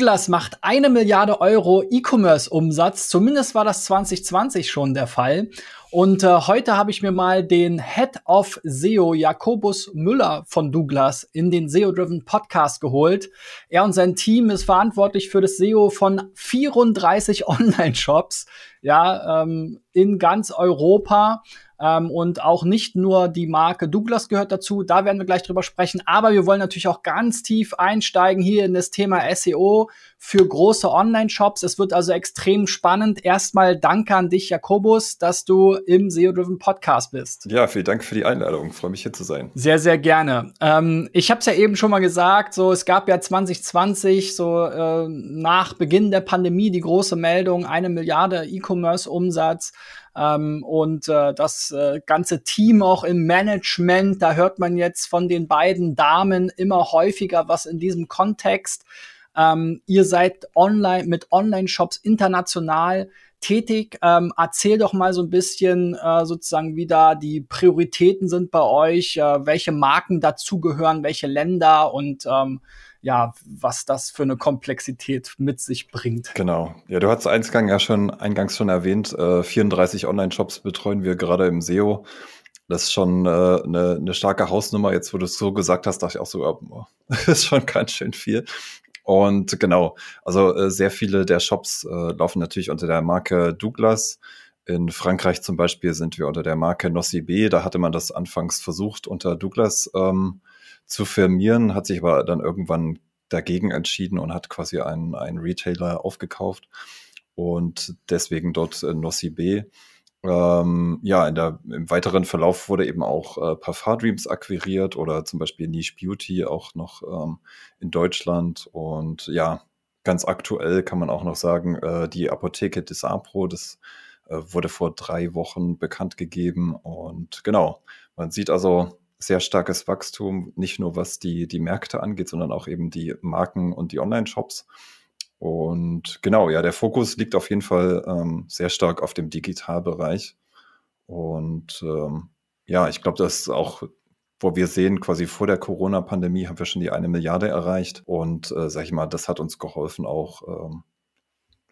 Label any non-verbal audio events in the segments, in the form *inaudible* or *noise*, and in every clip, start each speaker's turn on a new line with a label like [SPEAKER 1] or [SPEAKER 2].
[SPEAKER 1] Douglas macht eine Milliarde Euro E-Commerce-Umsatz. Zumindest war das 2020 schon der Fall. Und äh, heute habe ich mir mal den Head of SEO Jakobus Müller von Douglas in den SEO-Driven Podcast geholt. Er und sein Team ist verantwortlich für das SEO von 34 *laughs* Online-Shops, ja, ähm, in ganz Europa. Ähm, und auch nicht nur die Marke Douglas gehört dazu, da werden wir gleich drüber sprechen. Aber wir wollen natürlich auch ganz tief einsteigen hier in das Thema SEO für große Online-Shops. Es wird also extrem spannend. Erstmal danke an dich, Jakobus, dass du im SEO-Driven Podcast bist.
[SPEAKER 2] Ja, vielen Dank für die Einladung. freue mich hier zu sein.
[SPEAKER 1] Sehr, sehr gerne. Ähm, ich habe es ja eben schon mal gesagt, so es gab ja 2020 so äh, nach Beginn der Pandemie die große Meldung, eine Milliarde E-Commerce-Umsatz. Ähm, und äh, das äh, ganze Team auch im Management, da hört man jetzt von den beiden Damen immer häufiger was in diesem Kontext. Ähm, ihr seid online mit Online-Shops international tätig. Ähm, erzähl doch mal so ein bisschen äh, sozusagen, wie da die Prioritäten sind bei euch, äh, welche Marken dazugehören, welche Länder und ähm, ja, was das für eine Komplexität mit sich bringt.
[SPEAKER 2] Genau. Ja, du hast Eingang ja schon eingangs schon erwähnt, äh, 34 Online-Shops betreuen wir gerade im SEO. Das ist schon äh, eine, eine starke Hausnummer. Jetzt, wo du es so gesagt hast, dachte ich auch so, oh, *laughs* das ist schon ganz schön viel. Und genau, also äh, sehr viele der Shops äh, laufen natürlich unter der Marke Douglas. In Frankreich zum Beispiel sind wir unter der Marke Nocibé. Da hatte man das anfangs versucht, unter Douglas ähm, zu firmieren, hat sich aber dann irgendwann dagegen entschieden und hat quasi einen, einen Retailer aufgekauft und deswegen dort äh, Nossi B. Ähm, ja, in der, im weiteren Verlauf wurde eben auch äh, Parfum Dreams akquiriert oder zum Beispiel Niche Beauty auch noch ähm, in Deutschland. Und ja, ganz aktuell kann man auch noch sagen, äh, die Apotheke des Apro, das äh, wurde vor drei Wochen bekannt gegeben. Und genau, man sieht also, sehr starkes Wachstum, nicht nur was die, die Märkte angeht, sondern auch eben die Marken und die Online-Shops. Und genau, ja, der Fokus liegt auf jeden Fall ähm, sehr stark auf dem Digitalbereich. Und ähm, ja, ich glaube, das ist auch, wo wir sehen, quasi vor der Corona-Pandemie haben wir schon die eine Milliarde erreicht. Und äh, sag ich mal, das hat uns geholfen, auch ähm,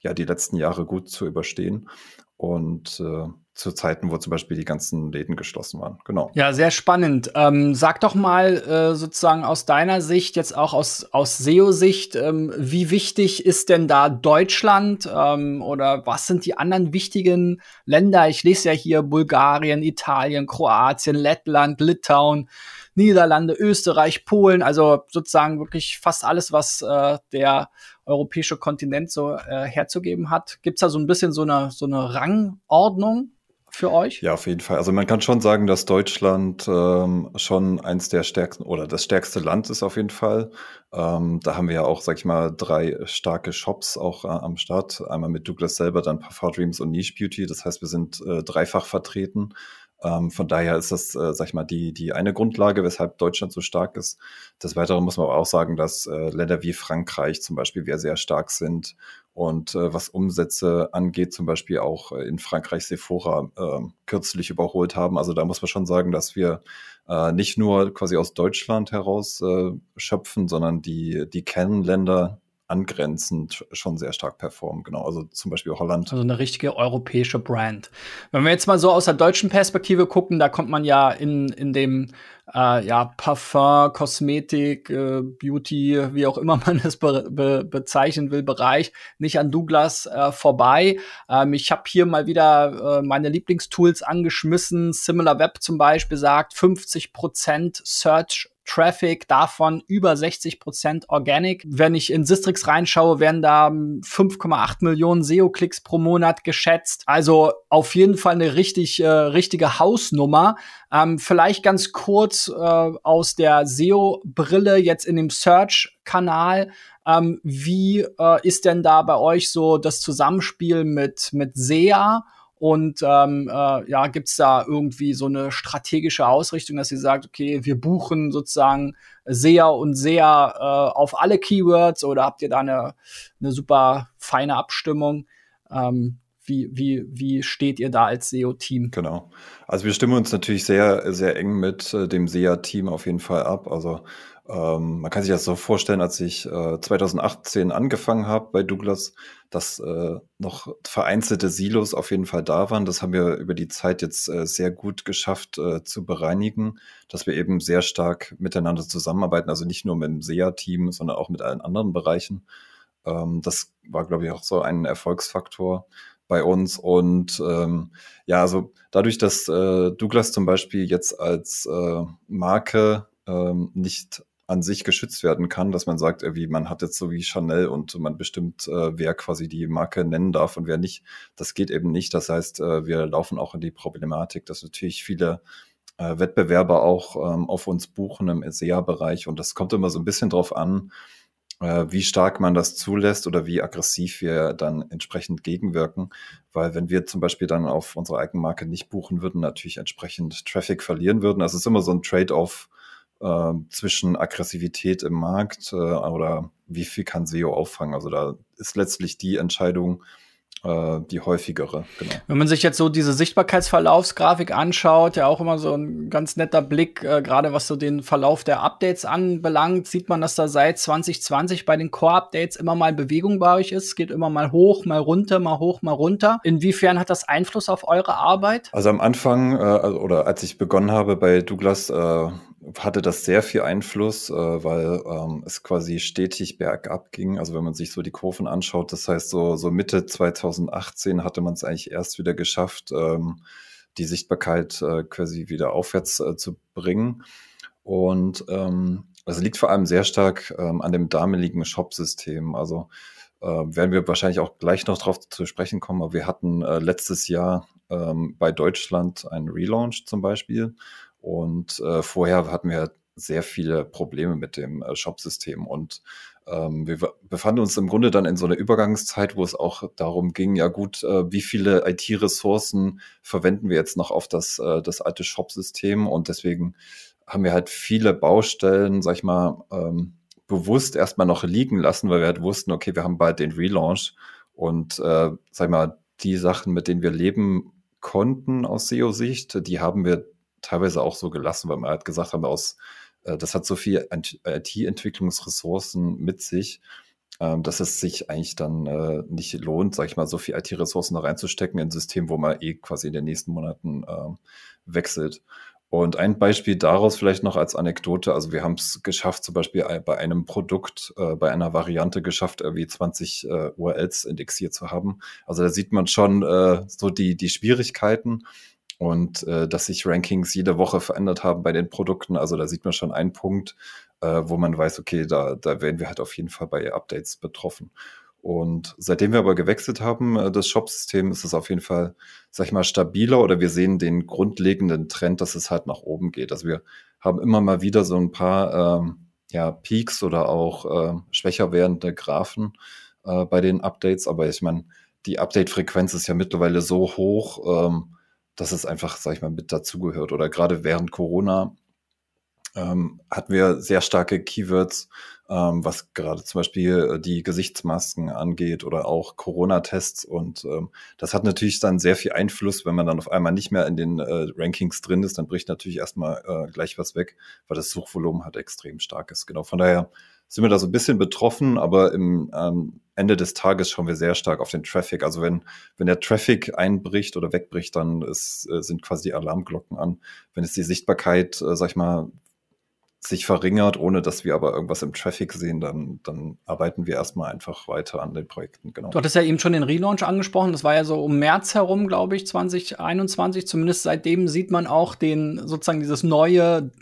[SPEAKER 2] ja, die letzten Jahre gut zu überstehen. Und äh, zu Zeiten, wo zum Beispiel die ganzen Läden geschlossen waren. Genau.
[SPEAKER 1] Ja, sehr spannend. Ähm, sag doch mal äh, sozusagen aus deiner Sicht, jetzt auch aus, aus SEO-Sicht, ähm, wie wichtig ist denn da Deutschland ähm, oder was sind die anderen wichtigen Länder? Ich lese ja hier Bulgarien, Italien, Kroatien, Lettland, Litauen. Niederlande, Österreich, Polen, also sozusagen wirklich fast alles, was äh, der europäische Kontinent so äh, herzugeben hat. Gibt es da so ein bisschen so eine, so eine Rangordnung? Für euch?
[SPEAKER 2] Ja, auf jeden Fall. Also man kann schon sagen, dass Deutschland ähm, schon eins der stärksten oder das stärkste Land ist auf jeden Fall. Ähm, da haben wir ja auch, sag ich mal, drei starke Shops auch äh, am Start. Einmal mit Douglas selber, dann Parfum Dreams und Niche Beauty. Das heißt, wir sind äh, dreifach vertreten. Ähm, von daher ist das, äh, sag ich mal, die, die eine Grundlage, weshalb Deutschland so stark ist. Des Weiteren muss man aber auch sagen, dass äh, Länder wie Frankreich zum Beispiel wir sehr stark sind und äh, was Umsätze angeht, zum Beispiel auch äh, in Frankreich Sephora äh, kürzlich überholt haben. Also da muss man schon sagen, dass wir äh, nicht nur quasi aus Deutschland heraus äh, schöpfen, sondern die, die Kernländer angrenzend schon sehr stark performen. Genau, also zum Beispiel Holland.
[SPEAKER 1] Also eine richtige europäische Brand. Wenn wir jetzt mal so aus der deutschen Perspektive gucken, da kommt man ja in, in dem äh, ja, Parfum, Kosmetik, äh, Beauty, wie auch immer *laughs* man es be be bezeichnen will, Bereich nicht an Douglas äh, vorbei. Ähm, ich habe hier mal wieder äh, meine Lieblingstools angeschmissen. Similar Web zum Beispiel sagt 50% Search Traffic, davon über 60 Prozent Organic. Wenn ich in Sistrix reinschaue, werden da 5,8 Millionen SEO-Klicks pro Monat geschätzt. Also auf jeden Fall eine richtig, äh, richtige Hausnummer. Ähm, vielleicht ganz kurz äh, aus der SEO-Brille jetzt in dem Search-Kanal. Ähm, wie äh, ist denn da bei euch so das Zusammenspiel mit, mit SEA? Und ähm, äh, ja, gibt es da irgendwie so eine strategische Ausrichtung, dass ihr sagt, okay, wir buchen sozusagen sehr und sehr äh, auf alle Keywords oder habt ihr da eine, eine super feine Abstimmung? Ähm, wie, wie, wie steht ihr da als SEO-Team?
[SPEAKER 2] Genau. Also wir stimmen uns natürlich sehr, sehr eng mit äh, dem SEA-Team auf jeden Fall ab. Also Ähm, man kann sich das so vorstellen, als ich äh, 2018 angefangen habe bei Douglas, dass äh, noch vereinzelte Silos auf jeden Fall da waren. Das haben wir über die Zeit jetzt äh, sehr gut geschafft äh, zu bereinigen, dass wir eben sehr stark miteinander zusammenarbeiten, also nicht nur mit dem SEA-Team, sondern auch mit allen anderen Bereichen. Ähm, das war, glaube ich, auch so ein Erfolgsfaktor bei uns. Und ähm, ja, also dadurch, dass äh, Douglas zum Beispiel jetzt als äh, Marke ähm, nicht an sich geschützt werden kann, dass man sagt, irgendwie, man hat jetzt so wie Chanel und man bestimmt, äh, wer quasi die Marke nennen darf und wer nicht. Das geht eben nicht. Das heißt, äh, wir laufen auch in die Problematik, dass natürlich viele äh, Wettbewerber auch ähm, auf uns buchen im SEA-Bereich und das kommt immer so ein bisschen drauf an, äh, wie stark man das zulässt oder wie aggressiv wir dann entsprechend gegenwirken. Weil wenn wir zum Beispiel dann auf unsere Eigenmarke nicht buchen würden, natürlich entsprechend Traffic verlieren würden. Also es ist immer so ein Trade-off äh, zwischen Aggressivität im Markt äh, oder wie viel kann SEO auffangen. Also da ist letztlich die Entscheidung, äh, die häufigere.
[SPEAKER 1] Genau. Wenn man sich jetzt so diese Sichtbarkeitsverlaufsgrafik anschaut, ja auch immer so ein ganz netter Blick, äh, gerade was so den Verlauf der Updates anbelangt, sieht man, dass da seit 2020 bei den Core-Updates immer mal Bewegung bei euch ist. Es geht immer mal hoch, mal runter, mal hoch, mal runter. Inwiefern hat das Einfluss auf eure Arbeit?
[SPEAKER 2] Also am Anfang äh, also, oder als ich begonnen habe bei Douglas, äh, hatte das sehr viel Einfluss, äh, weil ähm, es quasi stetig bergab ging. Also wenn man sich so die Kurven anschaut, das heißt so, so Mitte 2018 hatte man es eigentlich erst wieder geschafft, ähm, die Sichtbarkeit äh, quasi wieder aufwärts äh, zu bringen. Und ähm, das liegt vor allem sehr stark ähm, an dem damaligen Shop-System. Also äh, werden wir wahrscheinlich auch gleich noch drauf zu sprechen kommen, aber wir hatten äh, letztes Jahr ähm, bei Deutschland einen Relaunch zum Beispiel. Und äh, vorher hatten wir sehr viele Probleme mit dem äh, Shop-System und ähm, wir befanden uns im Grunde dann in so einer Übergangszeit, wo es auch darum ging, ja gut, äh, wie viele IT-Ressourcen verwenden wir jetzt noch auf das, äh, das alte Shop-System? Und deswegen haben wir halt viele Baustellen, sag ich mal, ähm, bewusst erstmal noch liegen lassen, weil wir halt wussten, okay, wir haben bald den Relaunch. Und äh, sag ich mal, die Sachen, mit denen wir leben konnten aus SEO-Sicht, die haben wir teilweise auch so gelassen, weil wir halt gesagt haben, aus, äh, das hat so viel IT-Entwicklungsressourcen mit sich, äh, dass es sich eigentlich dann äh, nicht lohnt, sag ich mal, so viel IT-Ressourcen da reinzustecken in ein System, wo man eh quasi in den nächsten Monaten äh, wechselt. Und ein Beispiel daraus vielleicht noch als Anekdote. Also wir haben es geschafft, zum Beispiel bei einem Produkt, äh, bei einer Variante geschafft, irgendwie 20 äh, URLs indexiert zu haben. Also da sieht man schon äh, so die, die Schwierigkeiten und äh, dass sich Rankings jede Woche verändert haben bei den Produkten. Also da sieht man schon einen Punkt, äh, wo man weiß, okay, da, da werden wir halt auf jeden Fall bei Updates betroffen. Und seitdem wir aber gewechselt haben, äh, das Shop-System, ist es auf jeden Fall, sag ich mal, stabiler oder wir sehen den grundlegenden Trend, dass es halt nach oben geht. Also wir haben immer mal wieder so ein paar ähm, ja, Peaks oder auch äh, schwächer werdende Graphen äh, bei den Updates. Aber ich meine, die Update-Frequenz ist ja mittlerweile so hoch, ähm, dass es einfach, sag ich mal, mit dazugehört. Oder gerade während Corona ähm, hatten wir sehr starke Keywords, ähm, was gerade zum Beispiel äh, die Gesichtsmasken angeht oder auch Corona-Tests. Und ähm, das hat natürlich dann sehr viel Einfluss, wenn man dann auf einmal nicht mehr in den äh, Rankings drin ist, dann bricht natürlich erstmal äh, gleich was weg, weil das Suchvolumen halt extrem stark ist. Genau, von daher sind wir da so ein bisschen betroffen, aber im ähm, Ende des Tages schauen wir sehr stark auf den Traffic. Also wenn, wenn der Traffic einbricht oder wegbricht, dann ist, äh, sind quasi die Alarmglocken an. Wenn es die Sichtbarkeit, äh, sag ich mal, sich verringert, ohne dass wir aber irgendwas im Traffic sehen, dann, dann arbeiten wir erstmal einfach weiter an den Projekten.
[SPEAKER 1] Genau. Du hattest ja eben schon den Relaunch angesprochen. Das war ja so um März herum, glaube ich, 2021. Zumindest seitdem sieht man auch den sozusagen dieses neue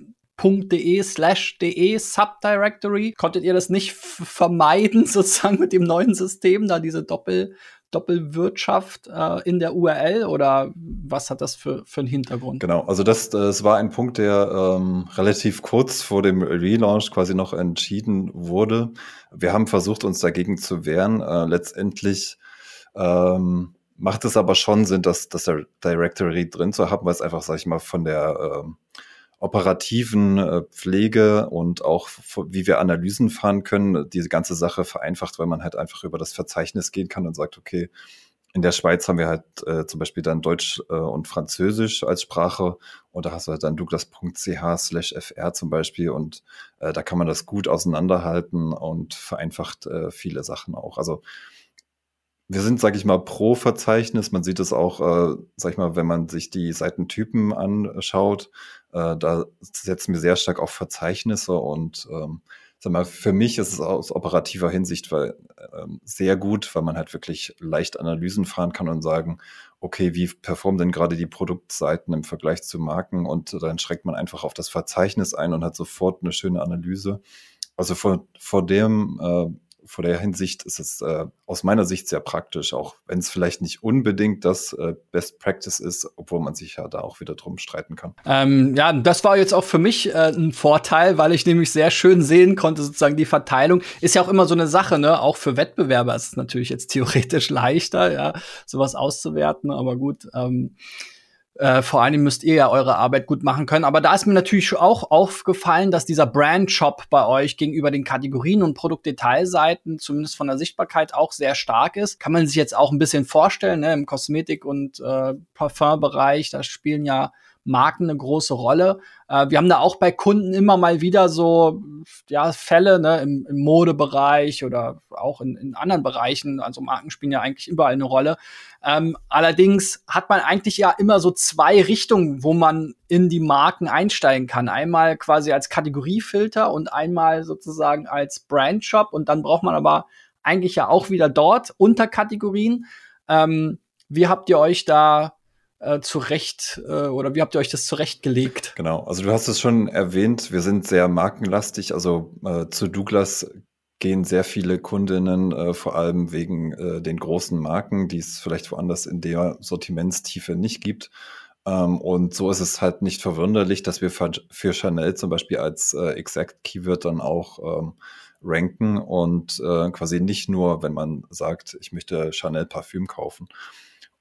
[SPEAKER 1] .de slash de Subdirectory. Konntet ihr das nicht vermeiden, *laughs* sozusagen mit dem neuen System, da diese Doppel Doppelwirtschaft äh, in der URL oder was hat das für, für einen Hintergrund?
[SPEAKER 2] Genau, also das, das war ein Punkt, der ähm, relativ kurz vor dem Relaunch quasi noch entschieden wurde. Wir haben versucht, uns dagegen zu wehren. Äh, letztendlich ähm, macht es aber schon Sinn, dass das Directory drin zu haben, weil es einfach, sag ich mal, von der ähm, operativen äh, Pflege und auch wie wir Analysen fahren können, diese ganze Sache vereinfacht, weil man halt einfach über das Verzeichnis gehen kann und sagt, okay, in der Schweiz haben wir halt äh, zum Beispiel dann Deutsch äh, und Französisch als Sprache und da hast du halt dann douglas.ch slash fr zum Beispiel und äh, da kann man das gut auseinanderhalten und vereinfacht äh, viele Sachen auch. Also wir sind, sag ich mal, pro Verzeichnis. Man sieht es auch, äh, sag ich mal, wenn man sich die Seitentypen anschaut. Äh, da setzen wir sehr stark auf Verzeichnisse und ähm, sag mal, für mich ist es aus operativer Hinsicht weil, ähm, sehr gut, weil man halt wirklich leicht Analysen fahren kann und sagen, okay, wie performen denn gerade die Produktseiten im Vergleich zu Marken? Und dann schreckt man einfach auf das Verzeichnis ein und hat sofort eine schöne Analyse. Also vor, vor dem äh, vor der Hinsicht ist es äh, aus meiner Sicht sehr praktisch, auch wenn es vielleicht nicht unbedingt das äh, Best Practice ist, obwohl man sich ja da auch wieder drum streiten kann.
[SPEAKER 1] Ähm, ja, das war jetzt auch für mich äh, ein Vorteil, weil ich nämlich sehr schön sehen konnte, sozusagen die Verteilung. Ist ja auch immer so eine Sache, ne? Auch für Wettbewerber ist es natürlich jetzt theoretisch *laughs* leichter, ja, sowas auszuwerten, aber gut. Ähm äh, vor allem müsst ihr ja eure Arbeit gut machen können. Aber da ist mir natürlich auch aufgefallen, dass dieser Brand-Shop bei euch gegenüber den Kategorien und Produktdetailseiten, zumindest von der Sichtbarkeit, auch sehr stark ist. Kann man sich jetzt auch ein bisschen vorstellen, ne? im Kosmetik- und äh, Parfum-Bereich, da spielen ja Marken eine große Rolle. Äh, wir haben da auch bei Kunden immer mal wieder so ja, Fälle ne, im, im Modebereich oder auch in, in anderen Bereichen. Also Marken spielen ja eigentlich überall eine Rolle. Ähm, allerdings hat man eigentlich ja immer so zwei Richtungen, wo man in die Marken einsteigen kann. Einmal quasi als Kategoriefilter und einmal sozusagen als Brandshop. Und dann braucht man aber eigentlich ja auch wieder dort Unterkategorien. Ähm, wie habt ihr euch da äh, zurecht äh, oder wie habt ihr euch das zurechtgelegt?
[SPEAKER 2] Genau, also du hast es schon erwähnt, wir sind sehr markenlastig. Also äh, zu Douglas gehen sehr viele Kundinnen, äh, vor allem wegen äh, den großen Marken, die es vielleicht woanders in der Sortimentstiefe nicht gibt. Ähm, und so ist es halt nicht verwunderlich, dass wir für Chanel zum Beispiel als äh, Exact Keyword dann auch ähm, ranken und äh, quasi nicht nur, wenn man sagt, ich möchte Chanel Parfüm kaufen.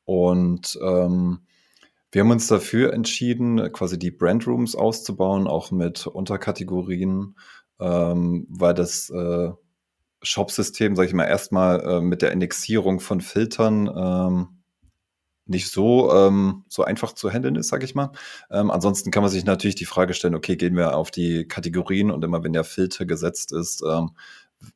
[SPEAKER 2] Und ähm, wir haben uns dafür entschieden, quasi die Brandrooms auszubauen, auch mit Unterkategorien, ähm, weil das äh, Shop-System, sage ich mal, erstmal äh, mit der Indexierung von Filtern ähm, nicht so, ähm, so einfach zu handeln ist, sage ich mal. Ähm, ansonsten kann man sich natürlich die Frage stellen, okay, gehen wir auf die Kategorien und immer wenn der Filter gesetzt ist, ähm,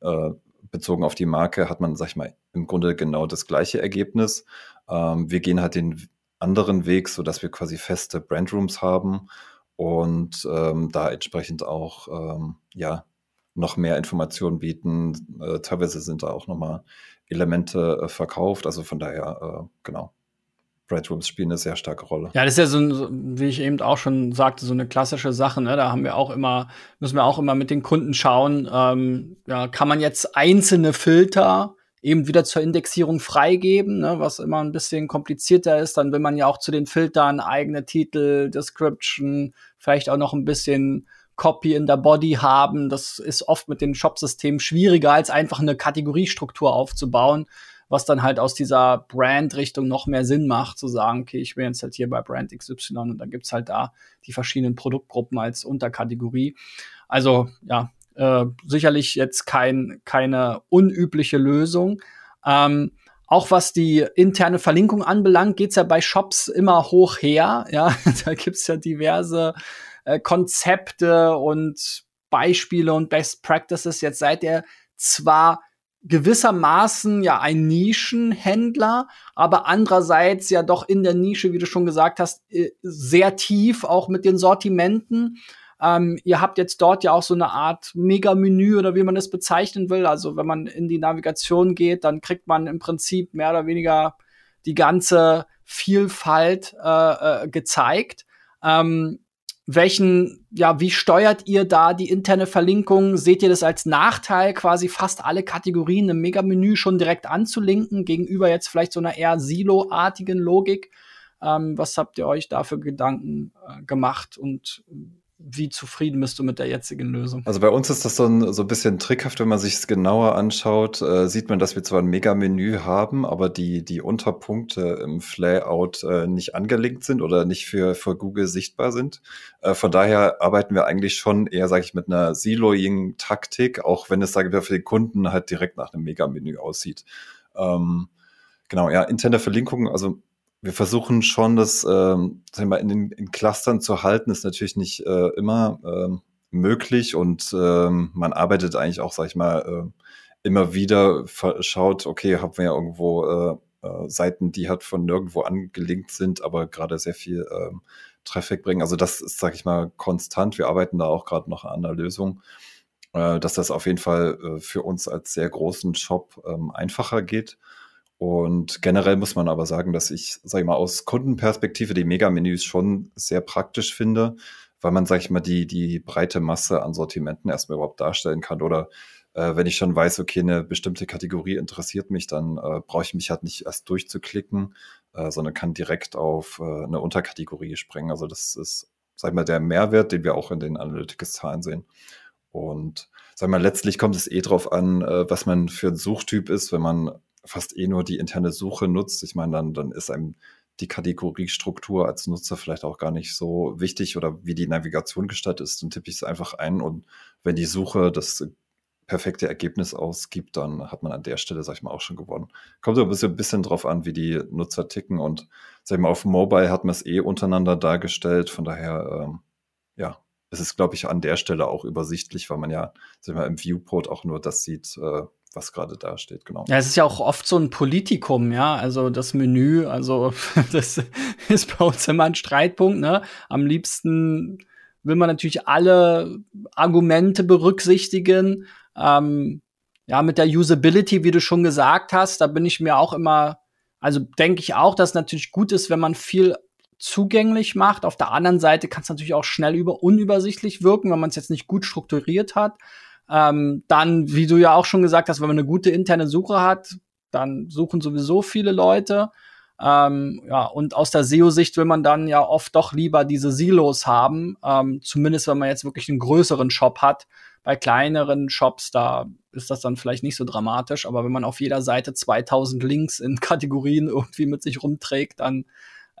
[SPEAKER 2] äh, bezogen auf die Marke, hat man, sag ich mal, im Grunde genau das gleiche Ergebnis. Ähm, wir gehen halt den anderen Weg, so dass wir quasi feste Brandrooms haben und ähm, da entsprechend auch ähm, ja noch mehr Informationen bieten. Äh, teilweise sind da auch nochmal Elemente äh, verkauft. Also von daher, äh, genau. Breadrooms spielen eine sehr starke Rolle.
[SPEAKER 1] Ja, das ist ja so, wie ich eben auch schon sagte, so eine klassische Sache. Ne? Da haben wir auch immer, müssen wir auch immer mit den Kunden schauen, ähm, ja, kann man jetzt einzelne Filter eben wieder zur Indexierung freigeben, ne, was immer ein bisschen komplizierter ist. Dann will man ja auch zu den Filtern eigene Titel, Description, vielleicht auch noch ein bisschen Copy in der Body haben. Das ist oft mit den Shop-Systemen schwieriger, als einfach eine Kategoriestruktur aufzubauen, was dann halt aus dieser Brand-Richtung noch mehr Sinn macht, zu sagen, okay, ich bin jetzt halt hier bei Brand XY und dann gibt's halt da die verschiedenen Produktgruppen als Unterkategorie. Also ja, äh, sicherlich jetzt kein, keine unübliche Lösung. Ähm, auch was die interne Verlinkung anbelangt, geht's ja bei Shops immer hoch her. *laughs* Ja, da gibt's ja diverse äh, Konzepte und Beispiele und Best Practices. Jetzt seid ihr zwar gewissermaßen ja ein Nischenhändler, aber andererseits ja doch in der Nische, wie du schon gesagt hast, äh, sehr tief auch mit den Sortimenten. Ähm, ihr habt jetzt dort ja auch so eine Art Mega-Menü oder wie man es bezeichnen will. Also wenn man in die Navigation geht, dann kriegt man im Prinzip mehr oder weniger die ganze Vielfalt äh, äh, gezeigt. Ähm, welchen, ja, wie steuert ihr da die interne Verlinkung? Seht ihr das als Nachteil, quasi fast alle Kategorien im Mega-Menü schon direkt anzulinken, gegenüber jetzt vielleicht so einer eher Silo-artigen Logik? Ähm, was habt ihr euch da für Gedanken äh, gemacht und wie zufrieden bist du mit der jetzigen Lösung?
[SPEAKER 2] Also bei uns ist das so ein, so ein bisschen trickhaft, wenn man sich es genauer anschaut, äh, sieht man, dass wir zwar ein Mega-Menü haben, aber die, die Unterpunkte im Layout äh, nicht angelinkt sind oder nicht für, für Google sichtbar sind. Äh, von daher arbeiten wir eigentlich schon eher, sage ich, mit einer Siloing-Taktik, auch wenn es, sage ich für den Kunden halt direkt nach einem Mega-Menü aussieht. Ähm, Genau, ja, interne Verlinkungen, also wir versuchen schon, das ähm, wir, in den in Clustern zu halten, ist natürlich nicht äh, immer ähm, möglich und ähm, man arbeitet eigentlich auch, sag ich mal, äh, immer wieder schaut, okay, haben wir ja irgendwo äh, äh, Seiten, die halt von nirgendwo angelinkt sind, aber gerade sehr viel äh, Traffic bringen. Also das ist, sag ich mal, konstant. Wir arbeiten da auch gerade noch an einer Lösung, äh, dass das auf jeden Fall äh, für uns als sehr großen Shop ähm, einfacher geht. Und generell muss man aber sagen, dass ich, sag ich mal, aus Kundenperspektive die Mega-Menüs schon sehr praktisch finde, weil man, sag ich mal, die, die breite Masse an Sortimenten erstmal überhaupt darstellen kann oder äh, wenn ich schon weiß, okay, eine bestimmte Kategorie interessiert mich, dann äh, brauche ich mich halt nicht erst durchzuklicken, äh, sondern kann direkt auf äh, eine Unterkategorie springen. Also das ist, sag ich mal, der Mehrwert, den wir auch in den Analytics-Zahlen sehen. Und sag mal, letztlich kommt es eh drauf an, äh, was man für ein Suchtyp ist, wenn man fast eh nur die interne Suche nutzt. Ich meine, dann, dann ist einem die Kategoriestruktur als Nutzer vielleicht auch gar nicht so wichtig oder wie die Navigation gestaltet ist, dann tippe ich es einfach ein und wenn die Suche das perfekte Ergebnis ausgibt, dann hat man an der Stelle, sag ich mal, auch schon gewonnen. Kommt so ein bisschen, drauf an, wie die Nutzer ticken und sag ich mal, auf Mobile hat man es eh untereinander dargestellt, von daher, ähm, ja, es ist, glaube ich, an der Stelle auch übersichtlich, weil man ja, sag ich mal, im Viewport auch nur das sieht, äh, was gerade da steht, genau.
[SPEAKER 1] Ja, es ist ja auch oft so ein Politikum, ja, also das Menü, also *laughs* das ist bei uns immer ein Streitpunkt, ne? Am liebsten will man natürlich alle Argumente berücksichtigen. Ähm, ja, mit der Usability, wie du schon gesagt hast, da bin ich mir auch immer, also denke ich auch, dass es natürlich gut ist, wenn man viel zugänglich macht. Auf der anderen Seite kann es natürlich auch schnell über unübersichtlich wirken, wenn man es jetzt nicht gut strukturiert hat. Ähm, dann, wie du ja auch schon gesagt hast, wenn man eine gute interne Suche hat, dann suchen sowieso viele Leute. Ähm, ja, und aus der SEO-Sicht will man dann ja oft doch lieber diese Silos haben, ähm, zumindest wenn man jetzt wirklich einen größeren Shop hat. Bei kleineren Shops, da ist das dann vielleicht nicht so dramatisch, aber wenn man auf jeder Seite 2000 Links in *laughs* Kategorien irgendwie mit sich rumträgt, dann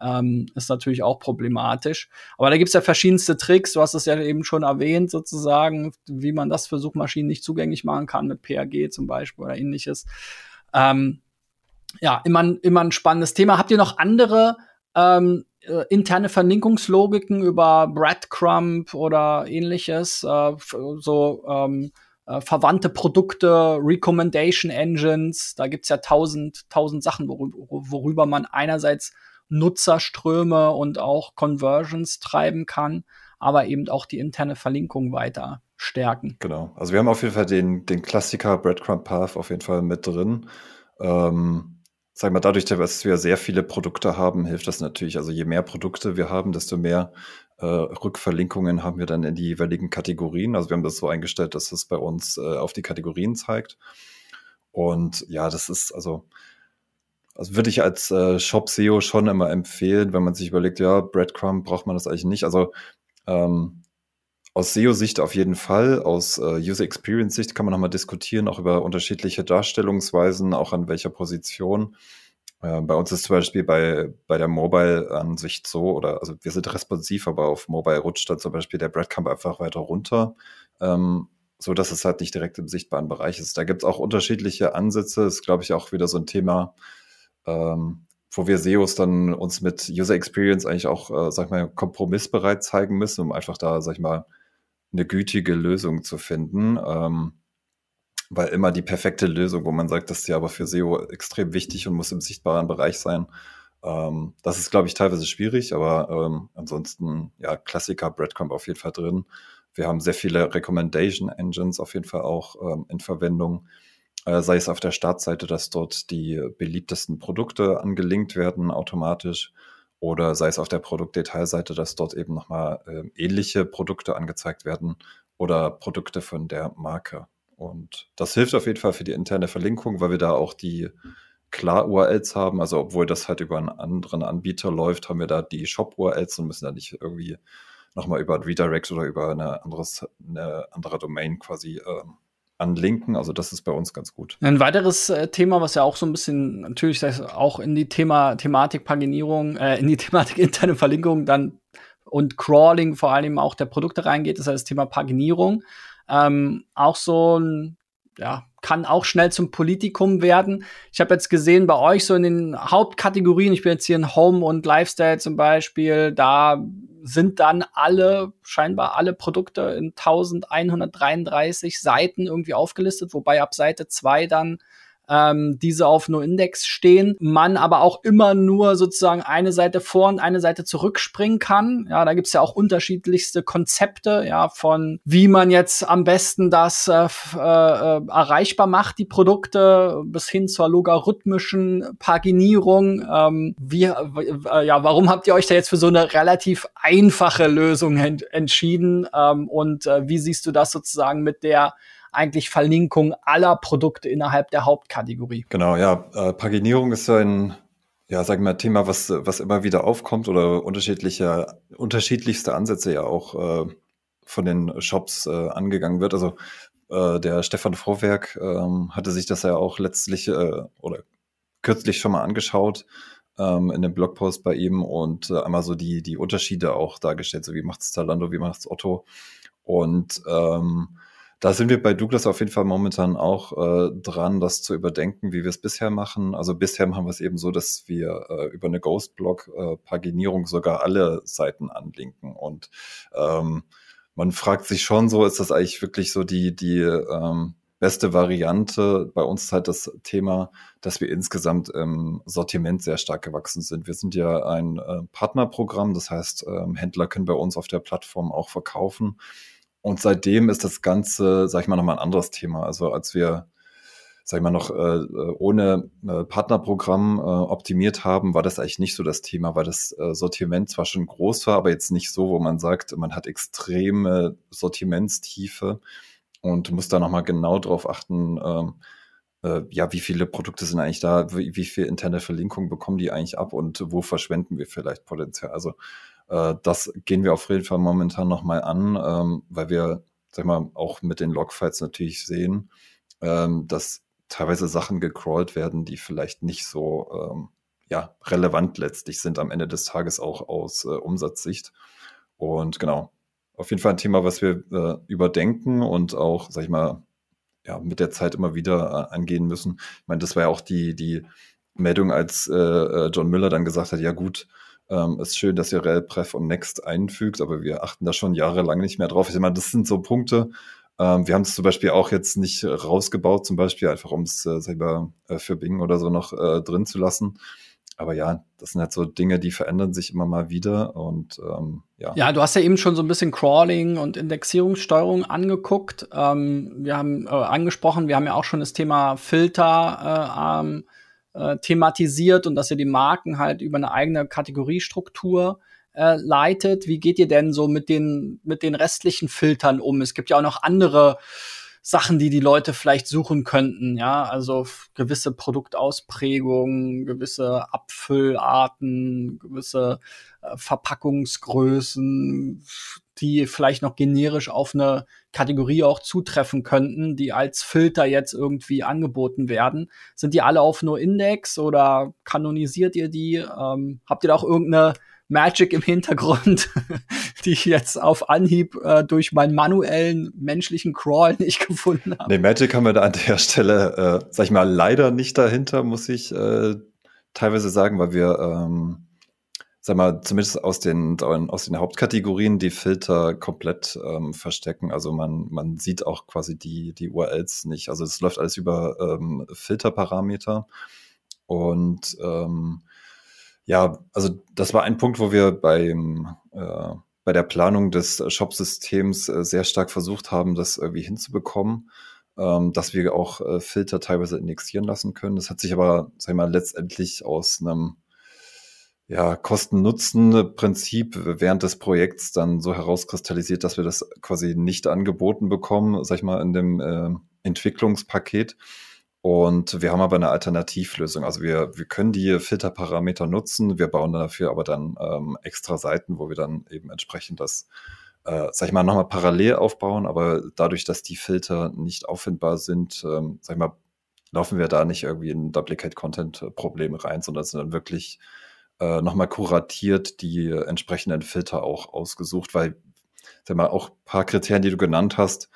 [SPEAKER 1] ähm, ist natürlich auch problematisch. Aber da gibt's ja verschiedenste Tricks. Du hast es ja eben schon erwähnt, sozusagen, wie man das für Suchmaschinen nicht zugänglich machen kann, mit PAG zum Beispiel oder ähnliches. Ähm, ja, immer, immer ein spannendes Thema. Habt ihr noch andere ähm, äh, interne Verlinkungslogiken über Breadcrumb oder ähnliches? Äh, so ähm, äh, verwandte Produkte, Recommendation Engines, da gibt's ja tausend, tausend Sachen, worüber, worüber man einerseits Nutzerströme und auch Conversions treiben kann, aber eben auch die interne Verlinkung weiter stärken.
[SPEAKER 2] Genau. Also wir haben auf jeden Fall den, den Klassiker Breadcrumb Path auf jeden Fall mit drin. Ähm, sag mal, dadurch, dass wir sehr viele Produkte haben, hilft das natürlich. Also je mehr Produkte wir haben, desto mehr äh, Rückverlinkungen haben wir dann in die jeweiligen Kategorien. Also wir haben das so eingestellt, dass es bei uns äh, auf die Kategorien zeigt. Und ja, das ist also also würde ich als äh, Shop-SEO schon immer empfehlen, wenn man sich überlegt, ja, Breadcrumb braucht man das eigentlich nicht. Also ähm, aus SEO-Sicht auf jeden Fall, aus äh, User Experience-Sicht kann man nochmal diskutieren, auch über unterschiedliche Darstellungsweisen, auch an welcher Position. Äh, bei uns ist zum Beispiel bei, bei der Mobile-Ansicht so, oder also wir sind responsiv, aber auf Mobile rutscht dann zum Beispiel der Breadcrumb einfach weiter runter. Ähm, so dass es halt nicht direkt im sichtbaren Bereich ist. Da gibt es auch unterschiedliche Ansätze. Das ist, glaube ich, auch wieder so ein Thema, ähm, wo wir SEOs dann uns mit User Experience eigentlich auch, äh, sag ich mal, kompromissbereit zeigen müssen, um einfach da, sag ich mal, eine gütige Lösung zu finden. Ähm, weil immer die perfekte Lösung, wo man sagt, das ist ja aber für SEO extrem wichtig und muss im sichtbaren Bereich sein. Ähm, das ist, glaube ich, teilweise schwierig, aber ähm, ansonsten, ja, Klassiker Breadcrumb auf jeden Fall drin. Wir haben sehr viele Recommendation Engines auf jeden Fall auch ähm, in Verwendung. Äh, sei es auf der Startseite, dass dort die beliebtesten Produkte angelinkt werden automatisch oder sei es auf der Produktdetailseite, dass dort eben nochmal äh, ähnliche Produkte angezeigt werden oder Produkte von der Marke. Und das hilft auf jeden Fall für die interne Verlinkung, weil wir da auch die Klar-URLs haben. Also obwohl das halt über einen anderen Anbieter läuft, haben wir da die Shop-URLs und müssen da nicht irgendwie nochmal über ein Redirect oder über eine, anderes, eine andere Domain quasi ähm, anlinken. Also das ist bei uns ganz gut.
[SPEAKER 1] Ein weiteres äh, Thema, was ja auch so ein bisschen natürlich auch in die Thema Thematik Paginierung, äh, in die *laughs* Thematik interne Verlinkung dann und Crawling vor allem auch der Produkte reingeht, ist ja das Thema Paginierung. Ähm, auch so ein ja, kann auch schnell zum Politikum werden. Ich habe jetzt gesehen, bei euch so in den Hauptkategorien, ich bin jetzt hier in Home und Lifestyle zum Beispiel, da sind dann alle, scheinbar alle Produkte in 1133 Seiten irgendwie aufgelistet, wobei ab Seite 2 dann ähm, diese auf No-Index stehen, man aber auch immer nur sozusagen eine Seite vor und eine Seite zurückspringen kann. Ja, da gibt's ja auch unterschiedlichste Konzepte, ja, von wie man jetzt am besten das äh, äh, erreichbar macht, die Produkte, bis hin zur logarithmischen Paginierung. Ähm, wie, äh, ja, warum habt ihr euch da jetzt für so eine relativ einfache Lösung ent entschieden? Ähm, und äh, wie siehst du das sozusagen mit der eigentlich Verlinkung aller Produkte innerhalb der Hauptkategorie.
[SPEAKER 2] Genau, ja. Äh, Paginierung ist ein, ja, sagen mal, Thema, was, was immer wieder aufkommt oder unterschiedliche, unterschiedlichste Ansätze ja auch äh, von den Shops äh, angegangen wird. Also äh, der Stefan Vorwerk ähm, hatte sich das ja auch letztlich äh, oder kürzlich schon mal angeschaut ähm, in dem Blogpost bei ihm und äh, einmal so die, die Unterschiede auch dargestellt, so wie macht's Zalando, wie macht's Otto. Und ähm, da sind wir bei Douglas auf jeden Fall momentan auch äh, dran, das zu überdenken, wie wir es bisher machen. Also bisher haben wir es eben so, dass wir äh, über eine Ghostblock-Paginierung äh, sogar alle Seiten anlinken. Und ähm, man fragt sich schon so, ist das eigentlich wirklich so die, die ähm, beste Variante? Bei uns ist halt das Thema, dass wir insgesamt im Sortiment sehr stark gewachsen sind. Wir sind ja ein äh, Partnerprogramm, das heißt, ähm, Händler können bei uns auf der Plattform auch verkaufen. Und seitdem ist das Ganze, sag ich mal, nochmal ein anderes Thema. Also als wir, sag ich mal, noch äh, ohne äh, Partnerprogramm äh, optimiert haben, war das eigentlich nicht so das Thema, weil das äh, Sortiment zwar schon groß war, aber jetzt nicht so, wo man sagt, man hat extreme Sortimentstiefe und muss da nochmal genau drauf achten, ähm, äh, ja, wie viele Produkte sind eigentlich da, wie, wie viel interne Verlinkung bekommen die eigentlich ab und wo verschwenden wir vielleicht Potenzial. Also äh, das gehen wir auf jeden Fall momentan nochmal an, ähm, weil wir, sag mal, auch mit den Logfiles natürlich sehen, ähm, dass teilweise Sachen gecrawlt werden, die vielleicht nicht so ähm, ja, relevant letztlich sind am Ende des Tages auch aus äh, Umsatzsicht. Und genau, auf jeden Fall ein Thema, was wir äh, überdenken und auch, sag ich mal, ja, mit der Zeit immer wieder äh, angehen müssen. Ich meine, das war ja auch die, die Meldung, als äh, äh John Miller dann gesagt hat, ja gut, ähm, ist schön, dass ihr RelPref und Next einfügt, aber wir achten da schon jahrelang nicht mehr drauf. Ich meine, das sind so Punkte. Ähm, wir haben es zum Beispiel auch jetzt nicht rausgebaut, zum Beispiel einfach, um es äh, selber äh, für Bing oder so noch äh, drin zu lassen. Aber ja, das sind halt so Dinge, die verändern sich immer mal wieder und ähm, ja.
[SPEAKER 1] Ja, du hast ja eben schon so ein bisschen Crawling und Indexierungssteuerung angeguckt. Ähm, wir haben äh, angesprochen, wir haben ja auch schon das Thema Filter äh, ähm, äh, thematisiert und dass ihr die Marken halt über eine eigene Kategoriestruktur äh, leitet. Wie geht ihr denn so mit den, mit den restlichen Filtern um? Es gibt ja auch noch andere Sachen, die die Leute vielleicht suchen könnten, ja, also gewisse Produktausprägungen, gewisse Abfüllarten, gewisse äh, Verpackungsgrößen, die vielleicht noch generisch auf eine Kategorie auch zutreffen könnten, die als Filter jetzt irgendwie angeboten werden. Sind die alle auf nur Index oder kanonisiert ihr die? Ähm, habt ihr da auch irgendeine Magic im Hintergrund, *laughs* die ich jetzt auf Anhieb äh, durch meinen manuellen menschlichen Crawl nicht gefunden habe.
[SPEAKER 2] Nee, Magic haben wir da an der Stelle, äh, sag ich mal, leider nicht dahinter, muss ich äh, teilweise sagen, weil wir, ähm, sag mal, zumindest aus den, aus den Hauptkategorien die Filter komplett ähm, verstecken. Also man, man sieht auch quasi die, die URLs nicht. Also es läuft alles über ähm, Filterparameter und ähm, ja, also das war ein Punkt, wo wir beim, äh, bei der Planung des Shop-Systems äh, sehr stark versucht haben, das irgendwie hinzubekommen, ähm, dass wir auch äh, Filter teilweise indexieren lassen können. Das hat sich aber, sag ich mal, letztendlich aus einem ja, Kosten-Nutzen-Prinzip während des Projekts dann so herauskristallisiert, dass wir das quasi nicht angeboten bekommen, sag ich mal, in dem äh, Entwicklungspaket. Und wir haben aber eine Alternativlösung. Also wir, wir können die Filterparameter nutzen, wir bauen dafür aber dann ähm, extra Seiten, wo wir dann eben entsprechend das, äh, sag ich mal, nochmal parallel aufbauen. Aber dadurch, dass die Filter nicht auffindbar sind, ähm, sag ich mal, laufen wir da nicht irgendwie in Duplicate-Content-Probleme rein, sondern sind dann wirklich äh, nochmal kuratiert die entsprechenden Filter auch ausgesucht, weil, sag mal, auch paar Kriterien, die du genannt hast,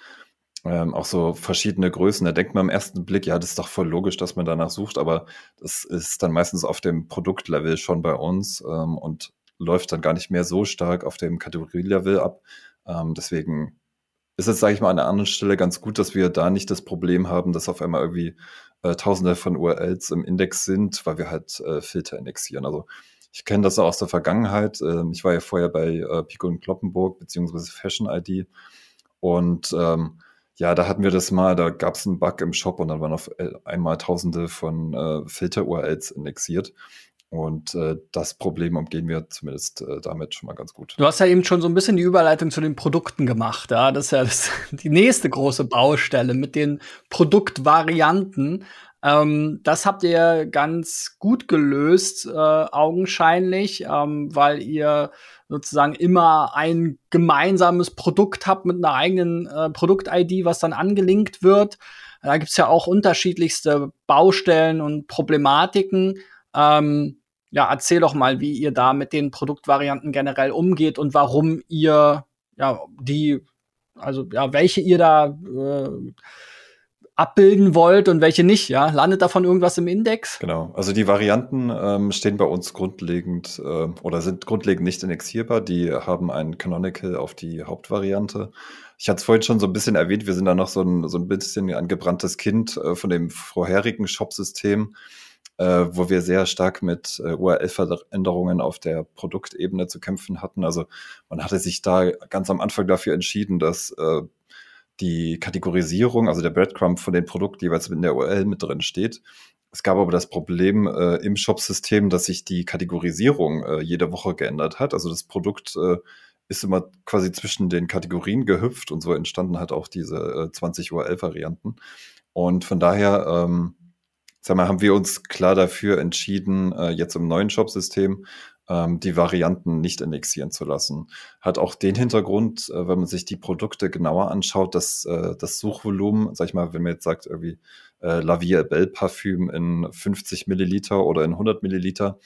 [SPEAKER 2] ähm, auch so verschiedene Größen. Da denkt man im ersten Blick, ja, das ist doch voll logisch, dass man danach sucht, aber das ist dann meistens auf dem Produktlevel schon bei uns ähm, und läuft dann gar nicht mehr so stark auf dem Kategorielevel ab. Ähm, deswegen ist es, sage ich mal, an einer anderen Stelle ganz gut, dass wir da nicht das Problem haben, dass auf einmal irgendwie äh, Tausende von URLs im Index sind, weil wir halt äh, Filter indexieren. Also ich kenne das auch aus der Vergangenheit. Ähm, ich war ja vorher bei äh, Pico und Kloppenburg beziehungsweise Fashion ID und ähm, ja, da hatten wir das mal, da gab es einen Bug im Shop und dann waren auf äh, einmal Tausende von äh, Filter-URLs indexiert. Und äh, das Problem umgehen wir zumindest äh, damit schon mal ganz gut.
[SPEAKER 1] Du hast ja eben schon so ein bisschen die Überleitung zu den Produkten gemacht. Ja? Das ist ja das, die nächste große Baustelle mit den Produktvarianten. Ähm, das habt ihr ganz gut gelöst, äh, augenscheinlich, ähm, weil ihr sozusagen immer ein gemeinsames Produkt habt mit einer eigenen äh, Produkt-ID, was dann angelinkt wird. Da gibt's ja auch unterschiedlichste Baustellen und Problematiken. Ähm, ja, erzähl doch mal, wie ihr da mit den Produktvarianten generell umgeht und warum ihr ja die, also ja, welche ihr da äh, abbilden wollt und welche nicht, ja? Landet davon irgendwas im Index?
[SPEAKER 2] Genau, also die Varianten ähm, stehen bei uns grundlegend äh, oder sind grundlegend nicht indexierbar. Die haben ein Canonical auf die Hauptvariante. Ich hatte es vorhin schon so ein bisschen erwähnt, wir sind da noch so ein, so ein bisschen ein gebranntes Kind äh, von dem vorherigen Shop-System, äh, wo wir sehr stark mit äh, URL-Veränderungen auf der Produktebene zu kämpfen hatten. Also man hatte sich da ganz am Anfang dafür entschieden, dass äh, die Kategorisierung, also der Breadcrumb von den Produkten jeweils in der URL mit drin steht. Es gab aber das Problem äh, im Shop-System, dass sich die Kategorisierung äh, jede Woche geändert hat. Also das Produkt äh, ist immer quasi zwischen den Kategorien gehüpft und so entstanden halt auch diese äh, 20 URL-Varianten. Und von daher, ähm, sag mal, haben wir uns klar dafür entschieden, äh, jetzt im neuen Shop-System ähm, die Varianten nicht indexieren zu lassen. Hat auch den Hintergrund, äh, wenn man sich die Produkte genauer anschaut, dass äh, das Suchvolumen, sag ich mal, wenn man jetzt sagt, irgendwie äh, La Vie Parfüm in 50 Milliliter oder in 100 Milliliter,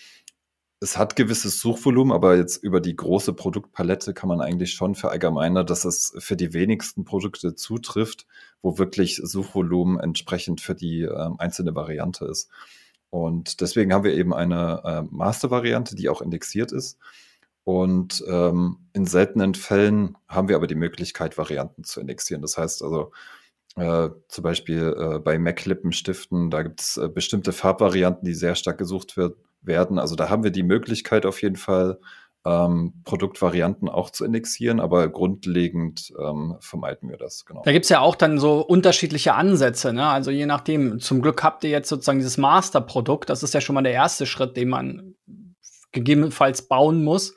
[SPEAKER 2] es hat gewisses Suchvolumen, aber jetzt über die große Produktpalette kann man eigentlich schon verallgemeinern, dass es für die wenigsten Produkte zutrifft, wo wirklich Suchvolumen entsprechend für die äh, einzelne Variante ist. Und deswegen haben wir eben eine äh, Master-Variante, die auch indexiert ist. Und ähm, in seltenen Fällen haben wir aber die Möglichkeit, Varianten zu indexieren. Das heißt also, äh, zum Beispiel äh, bei Mac-Lippenstiften, da gibt es äh, bestimmte Farbvarianten, die sehr stark gesucht wird, werden. Also da haben wir die Möglichkeit auf jeden Fall, ähm, Produktvarianten auch zu indexieren, aber grundlegend ähm, vermeiden wir das,
[SPEAKER 1] genau. Da gibt's ja auch dann so unterschiedliche Ansätze, ne? Also je nachdem, zum Glück habt ihr jetzt sozusagen dieses Masterprodukt, das ist ja schon mal der erste Schritt, den man gegebenenfalls bauen muss.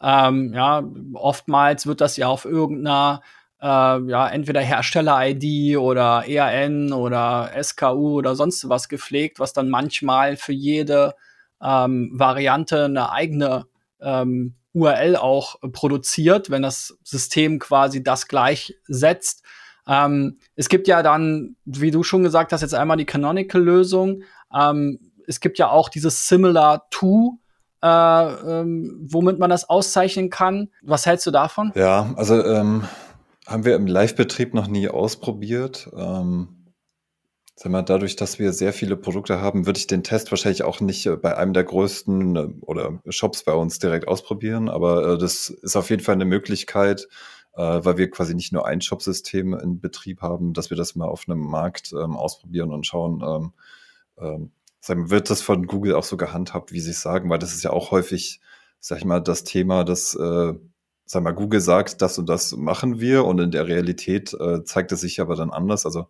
[SPEAKER 1] Ähm, ja, oftmals wird das ja auf irgendeiner äh, ja, entweder Hersteller-ID oder EAN oder SKU oder sonst was gepflegt, was dann manchmal für jede ähm, Variante eine eigene ähm, URL auch produziert, wenn das System quasi das gleichsetzt. Ähm, es gibt ja dann, wie du schon gesagt hast, jetzt einmal die Canonical-Lösung. Ähm, es gibt ja auch dieses Similar to, äh, ähm, womit man das auszeichnen kann. Was hältst du davon?
[SPEAKER 2] Ja, also ähm, haben wir im Live-Betrieb noch nie ausprobiert. Ähm, Sag mal, dadurch, dass wir sehr viele Produkte haben, würde ich den Test wahrscheinlich auch nicht äh, bei einem der größten äh, oder Shops bei uns direkt ausprobieren. Aber äh, das ist auf jeden Fall eine Möglichkeit, weil wir quasi nicht nur ein Shop-System in Betrieb haben, dass wir das mal auf einem Markt ähm, ausprobieren und schauen, ähm, ähm, wird das von Google auch so gehandhabt, wie sie es sagen, weil das ist ja auch häufig, sag ich mal, das Thema, dass sag mal, Google sagt, das und das machen wir und in der Realität zeigt es sich aber dann anders. Also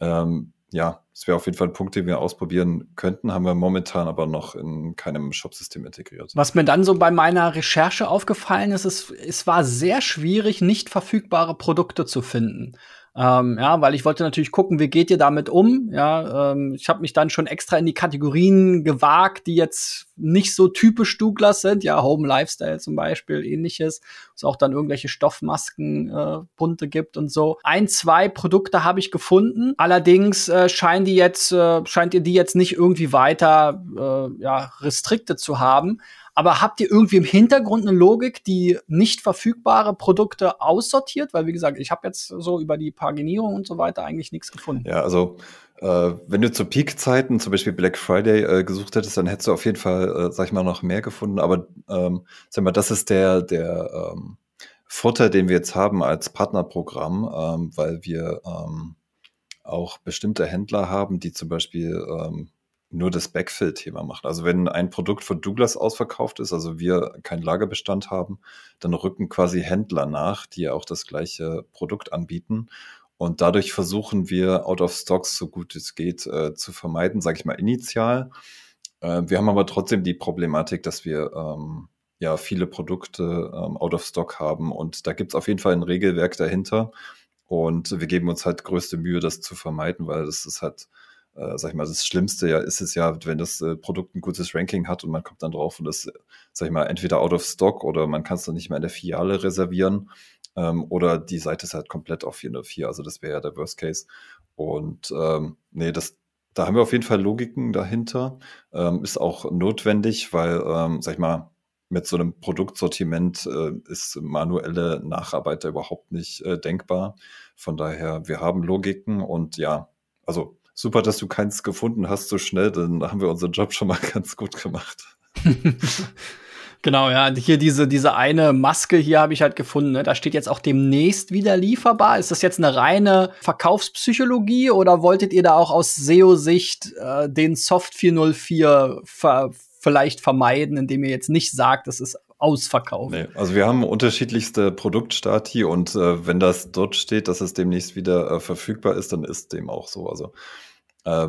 [SPEAKER 2] ähm, ja, das wäre auf jeden Fall ein Punkt, den wir ausprobieren könnten, haben wir momentan aber noch in keinem Shopsystem integriert.
[SPEAKER 1] Was mir dann so bei meiner Recherche aufgefallen ist, ist, es war sehr schwierig, nicht verfügbare Produkte zu finden. Ähm, ja, weil ich wollte natürlich gucken, wie geht ihr damit um? Ja, ähm, ich habe mich dann schon extra in die Kategorien gewagt, die jetzt nicht so typisch Douglas sind, ja, Home Lifestyle zum Beispiel, ähnliches, es auch dann irgendwelche Stoffmasken äh, bunte gibt und so. Ein, zwei Produkte habe ich gefunden. Allerdings äh, scheinen die jetzt, äh, scheint ihr die jetzt nicht irgendwie weiter äh, ja, restricted zu haben. Aber habt ihr irgendwie im Hintergrund eine Logik, die nicht verfügbare Produkte aussortiert? Weil, wie gesagt, ich habe jetzt so über die Paginierung und so weiter eigentlich nichts gefunden.
[SPEAKER 2] Ja, also äh, wenn du zu Peak-Zeiten, zum Beispiel Black Friday, äh, gesucht hättest, dann hättest du auf jeden Fall, äh, sag ich mal, noch mehr gefunden. Aber ähm, sag mal, das ist der, der ähm, Vorteil, den wir jetzt haben als Partnerprogramm, ähm, weil wir ähm, auch bestimmte Händler haben, die zum Beispiel ähm, nur das Backfill-Thema machen. Also wenn ein Produkt von Douglas ausverkauft ist, also wir keinen Lagerbestand haben, dann rücken quasi Händler nach, die auch das gleiche Produkt anbieten. Und dadurch versuchen wir Out of Stocks so gut es geht äh, zu vermeiden, sage ich mal initial. Äh, wir haben aber trotzdem die Problematik, dass wir ähm, ja viele Produkte ähm, out of stock haben und da gibt's auf jeden Fall ein Regelwerk dahinter. Und wir geben uns halt größte Mühe, das zu vermeiden, weil das ist halt äh, sag ich mal, das Schlimmste ja ist es ja, wenn das äh, Produkt ein gutes Ranking hat und man kommt dann drauf und das, sag ich mal, entweder out of stock oder man kann es dann nicht mehr in der Filiale reservieren ähm, oder die Seite ist halt komplett auf 404. Also das wäre ja der Worst Case. Und ähm, nee, das, da haben wir auf jeden Fall Logiken dahinter. Ähm, ist auch notwendig, weil, ähm, sag ich mal, mit so einem Produktsortiment äh, ist manuelle Nacharbeit überhaupt nicht äh, denkbar. Von daher, wir haben Logiken und ja, also super, dass du keins gefunden hast so schnell, dann haben wir unseren Job schon mal *laughs* ganz gut gemacht. *laughs*
[SPEAKER 1] Genau, ja. Hier diese, diese eine Maske hier habe ich halt gefunden. Ne? Da steht jetzt auch demnächst wieder lieferbar. Ist das jetzt eine reine Verkaufspsychologie oder wolltet ihr da auch aus SEO-Sicht äh, den Soft 404 ver vielleicht vermeiden, indem ihr jetzt nicht sagt, das ist ausverkauft? Nee,
[SPEAKER 2] also wir haben unterschiedlichste Produktstati und äh, wenn das dort steht, dass es demnächst wieder äh, verfügbar ist, dann ist dem auch so. Also äh,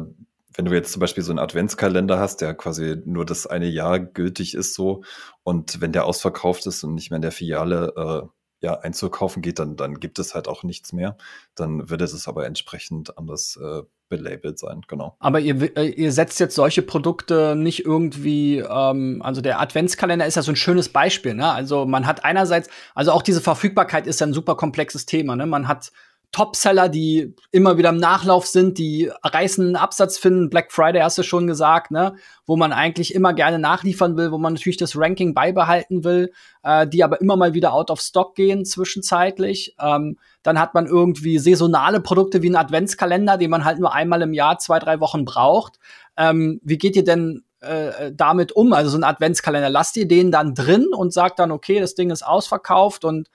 [SPEAKER 2] wenn du jetzt zum Beispiel so einen Adventskalender hast, der quasi nur das eine Jahr gültig ist so und wenn der ausverkauft ist und nicht mehr in der Filiale äh, ja, einzukaufen geht, dann, dann gibt es halt auch nichts mehr. Dann wird es aber entsprechend anders äh, belabelt sein, genau.
[SPEAKER 1] Aber ihr, äh, ihr setzt jetzt solche Produkte nicht irgendwie, ähm, also der Adventskalender ist ja so ein schönes Beispiel, ne? Also man hat einerseits, also auch diese Verfügbarkeit ist ja ein super komplexes Thema, ne? Man hat Topseller, die immer wieder im Nachlauf sind, die reißenden Absatz finden. Black Friday hast du schon gesagt, ne? Wo man eigentlich immer gerne nachliefern will, wo man natürlich das Ranking beibehalten will, äh, die aber immer mal wieder out of stock gehen zwischenzeitlich. Ähm, dann hat man irgendwie saisonale Produkte wie ein Adventskalender, den man halt nur einmal im Jahr zwei, drei Wochen braucht. Ähm, wie geht ihr denn äh, damit um? Also so ein Adventskalender, lasst ihr den dann drin und sagt dann, okay, das Ding ist ausverkauft und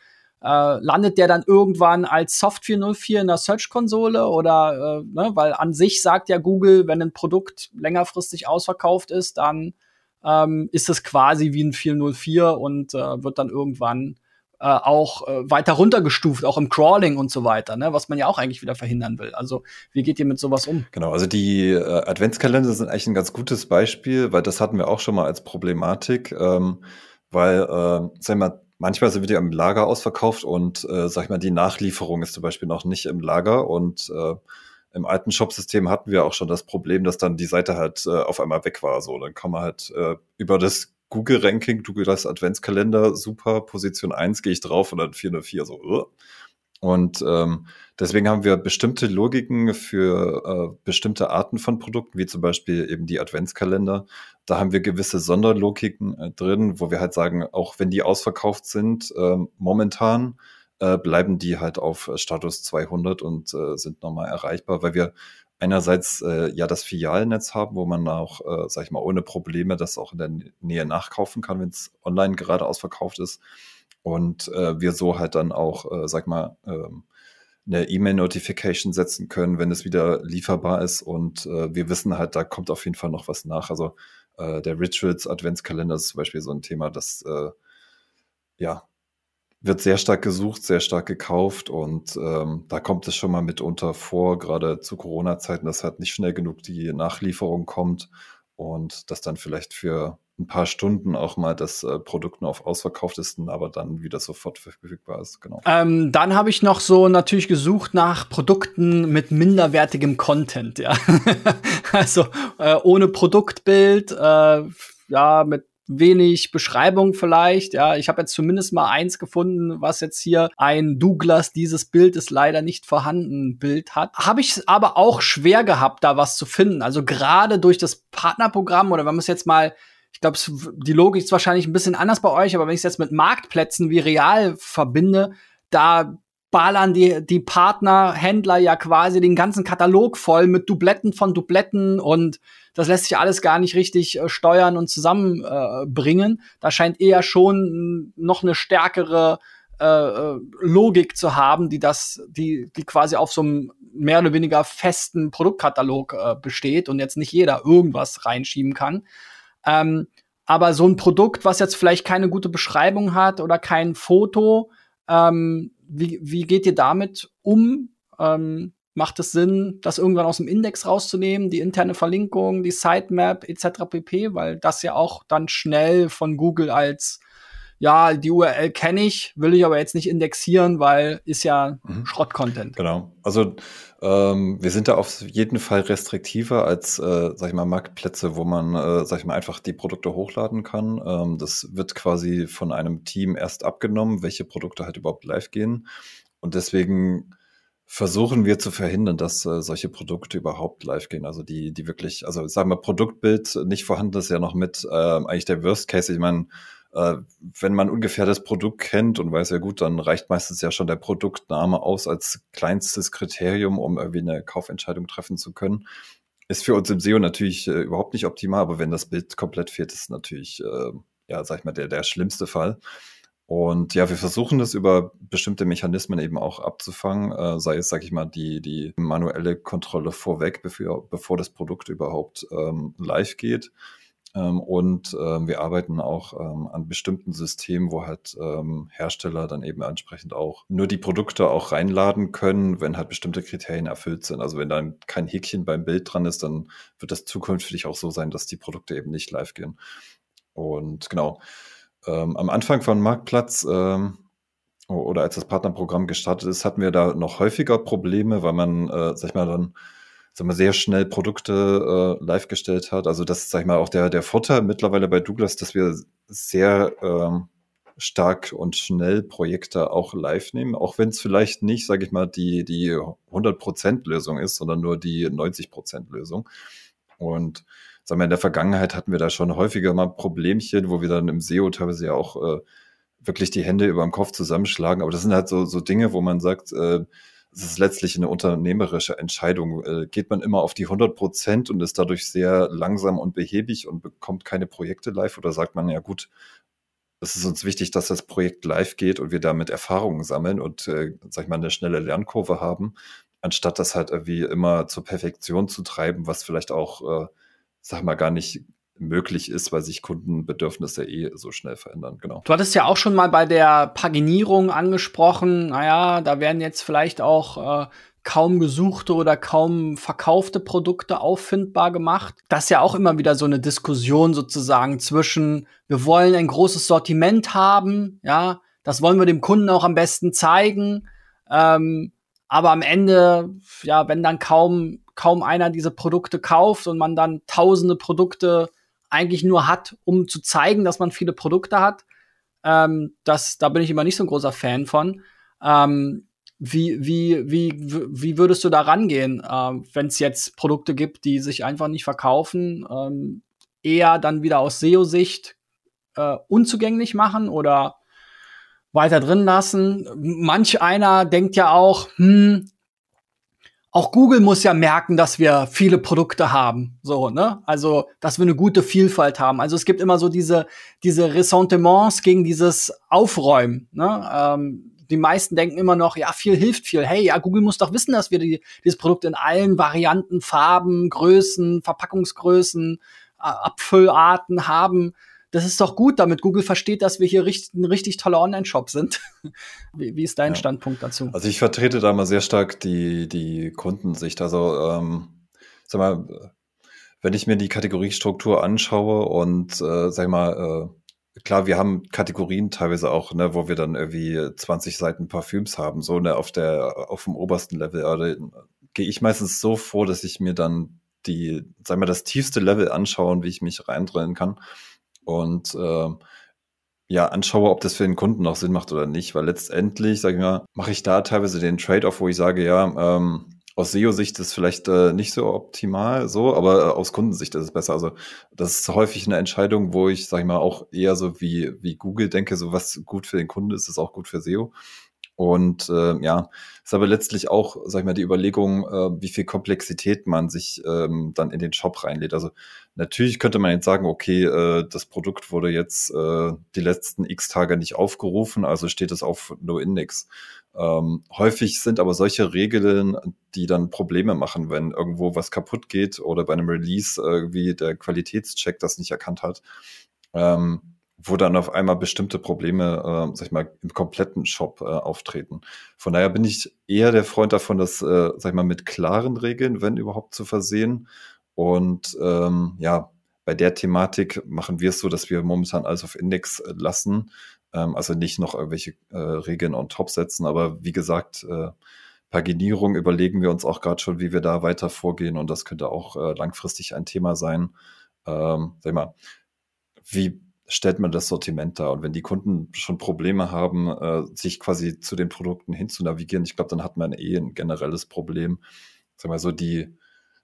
[SPEAKER 1] äh, landet der dann irgendwann als Soft 404 in der Search-Konsole oder, äh, ne, weil an sich sagt ja Google, wenn ein Produkt längerfristig ausverkauft ist, dann ähm, ist es quasi wie ein 404 und äh, wird dann irgendwann äh, auch äh, weiter runtergestuft, auch im Crawling und so weiter, ne, was man ja auch eigentlich wieder verhindern will. Also wie geht ihr mit sowas um?
[SPEAKER 2] Genau, also die äh, Adventskalender sind eigentlich ein ganz gutes Beispiel, weil das hatten wir auch schon mal als Problematik, ähm, weil, äh, sag mal, manchmal sind wir die im Lager ausverkauft und äh, sag ich mal, die Nachlieferung ist zum Beispiel noch nicht im Lager und äh, im alten Shop-System hatten wir auch schon das Problem, dass dann die Seite halt äh, auf einmal weg war. So, dann kann man halt äh, über das Google-Ranking, Google das Adventskalender, super, Position 1 gehe ich drauf und dann 404 so. Uh. Und ähm, deswegen haben wir bestimmte Logiken für äh, bestimmte Arten von Produkten, wie zum Beispiel eben die Adventskalender. Da haben wir gewisse Sonderlogiken äh, drin, wo wir halt sagen, auch wenn die ausverkauft sind, äh, momentan äh, bleiben die halt auf Status 200 und äh, sind nochmal erreichbar, weil wir einerseits äh, ja das Filialnetz haben, wo man auch, äh, sag ich mal, ohne Probleme das auch in der Nähe nachkaufen kann, wenn es online gerade ausverkauft ist und äh, wir so halt dann auch, äh, sag mal, ähm, eine E-Mail-Notification setzen können, wenn es wieder lieferbar ist. Und äh, wir wissen halt, da kommt auf jeden Fall noch was nach. Also äh, der Rituals Adventskalender ist zum Beispiel so ein Thema, das äh, ja wird sehr stark gesucht, sehr stark gekauft und ähm, da kommt es schon mal mitunter vor, gerade zu Corona-Zeiten, dass halt nicht schnell genug die Nachlieferung kommt und das dann vielleicht für ein paar Stunden auch mal das äh, Produkt nur auf ausverkauft ist, aber dann wieder sofort verfügbar ist. Genau.
[SPEAKER 1] Ähm, dann habe ich noch so natürlich gesucht nach Produkten mit minderwertigem Content, ja. *laughs* also äh, ohne Produktbild, äh, ja, mit wenig Beschreibung vielleicht. Ja, ich habe jetzt zumindest mal eins gefunden, was jetzt hier ein Douglas, dieses Bild ist leider nicht vorhanden, Bild hat. Habe ich aber auch schwer gehabt, da was zu finden. Also gerade durch das Partnerprogramm oder wenn man es jetzt mal ich glaube, die Logik ist wahrscheinlich ein bisschen anders bei euch, aber wenn ich es jetzt mit Marktplätzen wie real verbinde, da ballern die, die Partnerhändler ja quasi den ganzen Katalog voll mit Dubletten von Dubletten und das lässt sich alles gar nicht richtig äh, steuern und zusammenbringen. Äh, da scheint eher schon noch eine stärkere äh, äh, Logik zu haben, die das, die, die quasi auf so einem mehr oder weniger festen Produktkatalog äh, besteht und jetzt nicht jeder irgendwas reinschieben kann. Ähm, aber so ein Produkt, was jetzt vielleicht keine gute Beschreibung hat oder kein Foto, ähm, wie, wie geht ihr damit um? Ähm, macht es Sinn, das irgendwann aus dem Index rauszunehmen, die interne Verlinkung, die Sitemap etc. pp, weil das ja auch dann schnell von Google als ja, die URL kenne ich, will ich aber jetzt nicht indexieren, weil ist ja mhm. Schrott-Content.
[SPEAKER 2] Genau. Also ähm, wir sind da auf jeden Fall restriktiver als, äh, sag ich mal, Marktplätze, wo man, äh, sag ich mal, einfach die Produkte hochladen kann. Ähm, das wird quasi von einem Team erst abgenommen, welche Produkte halt überhaupt live gehen. Und deswegen versuchen wir zu verhindern, dass äh, solche Produkte überhaupt live gehen. Also die, die wirklich, also sagen wir, Produktbild nicht vorhanden ist ja noch mit äh, eigentlich der Worst Case. Ich meine, äh, wenn man ungefähr das Produkt kennt und weiß ja gut, dann reicht meistens ja schon der Produktname aus als kleinstes Kriterium, um irgendwie eine Kaufentscheidung treffen zu können. Ist für uns im SEO natürlich äh, überhaupt nicht optimal, aber wenn das Bild komplett fehlt, ist natürlich, äh, ja, sag ich mal, der, der schlimmste Fall. Und ja, wir versuchen das über bestimmte Mechanismen eben auch abzufangen, äh, sei es, sag ich mal, die, die manuelle Kontrolle vorweg, bevor, bevor das Produkt überhaupt ähm, live geht. Ähm, und ähm, wir arbeiten auch ähm, an bestimmten Systemen, wo halt Hersteller dann eben entsprechend auch nur die Produkte auch reinladen können, wenn halt bestimmte Kriterien erfüllt sind. Also wenn dann kein Häkchen beim Bild dran ist, dann wird das zukünftig auch so sein, dass die Produkte eben nicht live gehen. Und genau, am Anfang von Marktplatz oder als das Partnerprogramm gestartet ist, hatten wir da noch häufiger Probleme, weil man, äh, sag ich mal, dann sag mal, sehr schnell Produkte äh, live gestellt hat. Also das ist, sag ich mal, auch der, der Vorteil mittlerweile bei Douglas, dass wir sehr ähm, stark und schnell Projekte auch live nehmen, auch wenn es vielleicht nicht, sage ich mal, die, die 100% Lösung ist, sondern nur die 90% Lösung. Und sagen wir, in der Vergangenheit hatten wir da schon häufiger mal Problemchen, wo wir dann im SEO teilweise ja auch äh, wirklich die Hände über dem Kopf zusammenschlagen. Aber das sind halt so, so Dinge, wo man sagt, äh, es ist letztlich eine unternehmerische Entscheidung. Äh, geht man immer auf die 100 Prozent und ist dadurch sehr langsam und behäbig und bekommt keine Projekte live oder sagt man, ja gut, es ist uns wichtig, dass das Projekt live geht und wir damit Erfahrungen sammeln und, äh, sag ich mal, eine schnelle Lernkurve haben, anstatt das halt irgendwie immer zur Perfektion zu treiben, was vielleicht auch, äh, sag mal, gar nicht möglich ist, weil sich Kundenbedürfnisse eh so schnell verändern. Genau.
[SPEAKER 1] Du hattest ja auch schon mal bei der Paginierung angesprochen, naja, da werden jetzt vielleicht auch äh, kaum gesuchte oder kaum verkaufte Produkte auffindbar gemacht. Das ist ja auch immer wieder so eine Diskussion sozusagen zwischen, wir wollen ein großes Sortiment haben, ja, das wollen wir dem Kunden auch am besten zeigen. Ähm, aber am Ende, ja, wenn dann kaum, kaum einer diese Produkte kauft und man dann tausende Produkte eigentlich nur hat, um zu zeigen, dass man viele Produkte hat. Ähm, das, da bin ich immer nicht so ein großer Fan von. Ähm, wie, wie, wie, wie würdest du da rangehen, ähm, wenn es jetzt Produkte gibt, die sich einfach nicht verkaufen? Ähm, eher dann wieder aus SEO-Sicht äh, unzugänglich machen oder weiter drin lassen? Manch einer denkt ja auch, hm, auch Google muss ja merken, dass wir viele Produkte haben, so, ne? Also, dass wir eine gute Vielfalt haben. Also, es gibt immer so diese, diese Ressentiments gegen dieses Aufräumen, ne? Ähm, die meisten denken immer noch, ja, viel hilft viel. Hey, ja, Google muss doch wissen, dass wir die, dieses Produkt in allen Varianten, Farben, Größen, Verpackungsgrößen, Abfüllarten haben das ist doch gut, damit Google versteht, dass wir hier richtig, ein richtig toller Online-Shop sind. *laughs* wie, wie, ist dein ja. Standpunkt dazu?
[SPEAKER 2] Also ich vertrete da mal sehr stark die, die Kundensicht. Also ähm, sag mal, wenn ich mir die Kategoriestruktur anschaue und äh, sag mal, äh, klar, wir haben Kategorien teilweise auch, ne, wo wir dann irgendwie 20 Seiten Parfüms haben, so ne, auf der, auf dem obersten Level. Also, gehe ich meistens so vor, dass ich mir dann die, sag mal, das tiefste Level anschauen, wie ich mich reindrillen kann. Und äh, ja, anschaue, ob das für den Kunden noch Sinn macht oder nicht, weil letztendlich, sage ich mal, mache ich da teilweise den Trade-off, wo ich sage, ja, ähm, aus SEO-Sicht ist vielleicht äh, nicht so optimal so, aber äh, aus Kundensicht ist es besser. Also das ist häufig eine Entscheidung, wo ich, sage ich mal, auch eher so wie, wie Google denke, so was gut für den Kunden ist, ist auch gut für SEO. Und äh, ja, ist aber letztlich auch, sag ich mal, die Überlegung, äh, wie viel Komplexität man sich ähm, dann in den Shop reinlädt. Also natürlich könnte man jetzt sagen, okay, äh, das Produkt wurde jetzt äh, die letzten x Tage nicht aufgerufen, also steht es auf No-Index. Ähm, häufig sind aber solche Regeln, die dann Probleme machen, wenn irgendwo was kaputt geht oder bei einem Release irgendwie der Qualitätscheck das nicht erkannt hat. Ähm, wo dann auf einmal bestimmte Probleme, äh, sag ich mal, im kompletten Shop äh, auftreten. Von daher bin ich eher der Freund davon, das, äh, sag ich mal, mit klaren Regeln, wenn überhaupt, zu versehen. Und ähm, ja, bei der Thematik machen wir es so, dass wir momentan alles auf Index äh, lassen. Ähm, also nicht noch irgendwelche äh, Regeln on top setzen, aber wie gesagt, äh, Paginierung überlegen wir uns auch gerade schon, wie wir da weiter vorgehen und das könnte auch äh, langfristig ein Thema sein. Ähm, sag ich mal, wie stellt man das Sortiment da. Und wenn die Kunden schon Probleme haben, äh, sich quasi zu den Produkten hinzunavigieren, ich glaube, dann hat man eh ein generelles Problem. Sag mal so, die,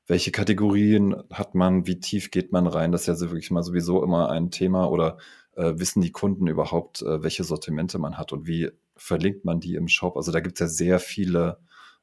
[SPEAKER 2] welche Kategorien hat man, wie tief geht man rein? Das ist ja wirklich mal sowieso immer ein Thema. Oder äh, wissen die Kunden überhaupt, äh, welche Sortimente man hat und wie verlinkt man die im Shop? Also da gibt es ja sehr viele,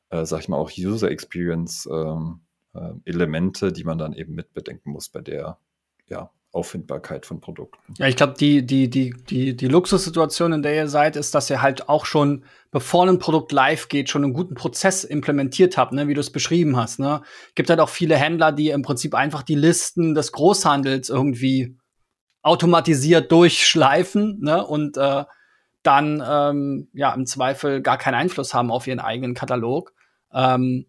[SPEAKER 2] äh, sag ich mal, auch User Experience ähm, äh, Elemente, die man dann eben mitbedenken muss bei der ja, Auffindbarkeit von Produkten.
[SPEAKER 1] Ja, ich glaube, die, die, die, die, die Luxussituation, in der ihr seid, ist, dass ihr halt auch schon, bevor ein Produkt live geht, schon einen guten Prozess implementiert habt, ne, wie du es beschrieben hast. Ne? Gibt halt auch viele Händler, die im Prinzip einfach die Listen des Großhandels irgendwie automatisiert durchschleifen ne? und äh, dann ähm, ja im Zweifel gar keinen Einfluss haben auf ihren eigenen Katalog. Ähm,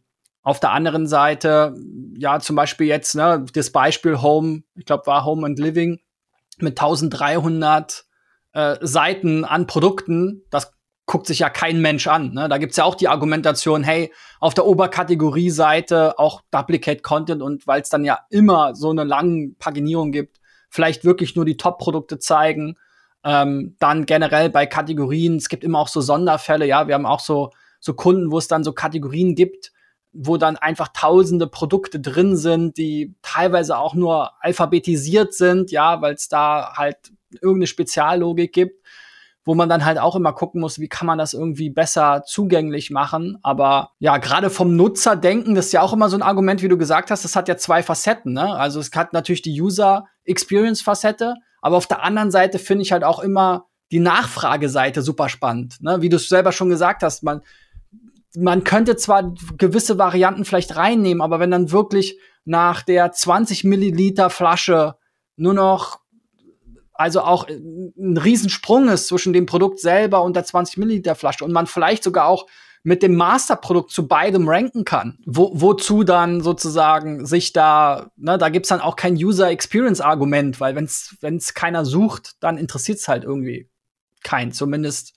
[SPEAKER 1] auf der anderen Seite, ja, zum Beispiel jetzt, ne, das Beispiel Home, ich glaube, war Home and Living mit 1300 äh, Seiten an Produkten, das guckt sich ja kein Mensch an. Ne? Da gibt's ja auch die Argumentation, hey, auf der Oberkategorie-Seite auch Duplicate Content und weil es dann ja immer so eine lange Paginierung gibt, vielleicht wirklich nur die Top-Produkte zeigen. Ähm, dann generell bei Kategorien, es gibt immer auch so Sonderfälle, ja, wir haben auch so, so Kunden, wo es dann so Kategorien gibt, wo dann einfach tausende Produkte drin sind, die teilweise auch nur alphabetisiert sind, ja, weil es da halt irgendeine Speziallogik gibt, wo man dann halt auch immer gucken muss, wie kann man das irgendwie besser zugänglich machen. Aber ja, gerade vom Nutzer denken, das ist ja auch immer so ein Argument, wie du gesagt hast, das hat ja zwei Facetten. Ne? Also es hat natürlich die User Experience Facette, aber auf der anderen Seite finde ich halt auch immer die Nachfrageseite super spannend. Ne? Wie du es selber schon gesagt hast, man man könnte zwar gewisse Varianten vielleicht reinnehmen, aber wenn dann wirklich nach der 20 Milliliter Flasche nur noch also auch ein Riesensprung ist zwischen dem Produkt selber und der 20 Milliliter Flasche und man vielleicht sogar auch mit dem Masterprodukt zu beidem ranken kann. Wo, wozu dann sozusagen sich da, ne, da gibt's dann auch kein User Experience Argument, weil wenn's wenn's keiner sucht, dann interessiert's halt irgendwie kein. Zumindest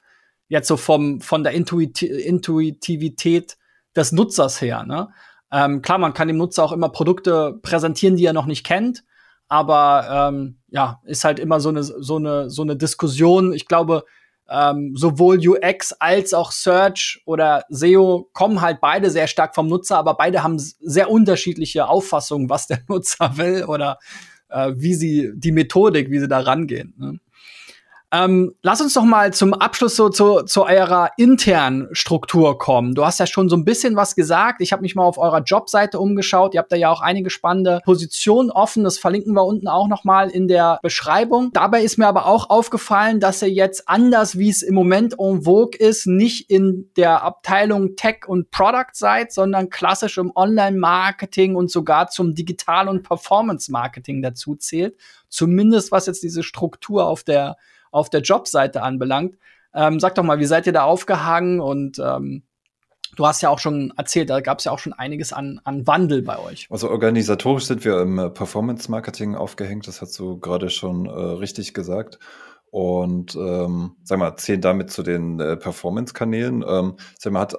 [SPEAKER 1] jetzt so vom, von der Intuit Intuitivität des Nutzers her. Ne? Ähm, klar, man kann dem Nutzer auch immer Produkte präsentieren, die er noch nicht kennt, aber ähm, ja, ist halt immer so eine, so eine, so eine Diskussion. Ich glaube, ähm, sowohl UX als auch Search oder SEO kommen halt beide sehr stark vom Nutzer, aber beide haben sehr unterschiedliche Auffassungen, was der *laughs* Nutzer will oder äh, wie sie die Methodik, wie sie da rangehen. Ne? Ähm, lass uns doch mal zum Abschluss so zu, zu eurer internen Struktur kommen. Du hast ja schon so ein bisschen was gesagt. Ich habe mich mal auf eurer Jobseite umgeschaut. Ihr habt da ja auch einige spannende Positionen offen. Das verlinken wir unten auch noch mal in der Beschreibung. Dabei ist mir aber auch aufgefallen, dass ihr jetzt anders, wie es im Moment en vogue ist, nicht in der Abteilung Tech und Product seid, sondern klassisch im Online-Marketing und sogar zum Digital- und Performance-Marketing dazu zählt. Zumindest was jetzt diese Struktur auf der auf der Jobseite anbelangt. Ähm, sag doch mal, wie seid ihr da aufgehangen? Und ähm, du hast ja auch schon erzählt, da gab es ja auch schon einiges an, an Wandel bei euch.
[SPEAKER 2] Also organisatorisch sind wir im äh, Performance-Marketing aufgehängt, das hast du gerade schon äh, richtig gesagt. Und ähm, sag mal, zählen damit zu den äh, Performance-Kanälen. Ähm, sag mal, hat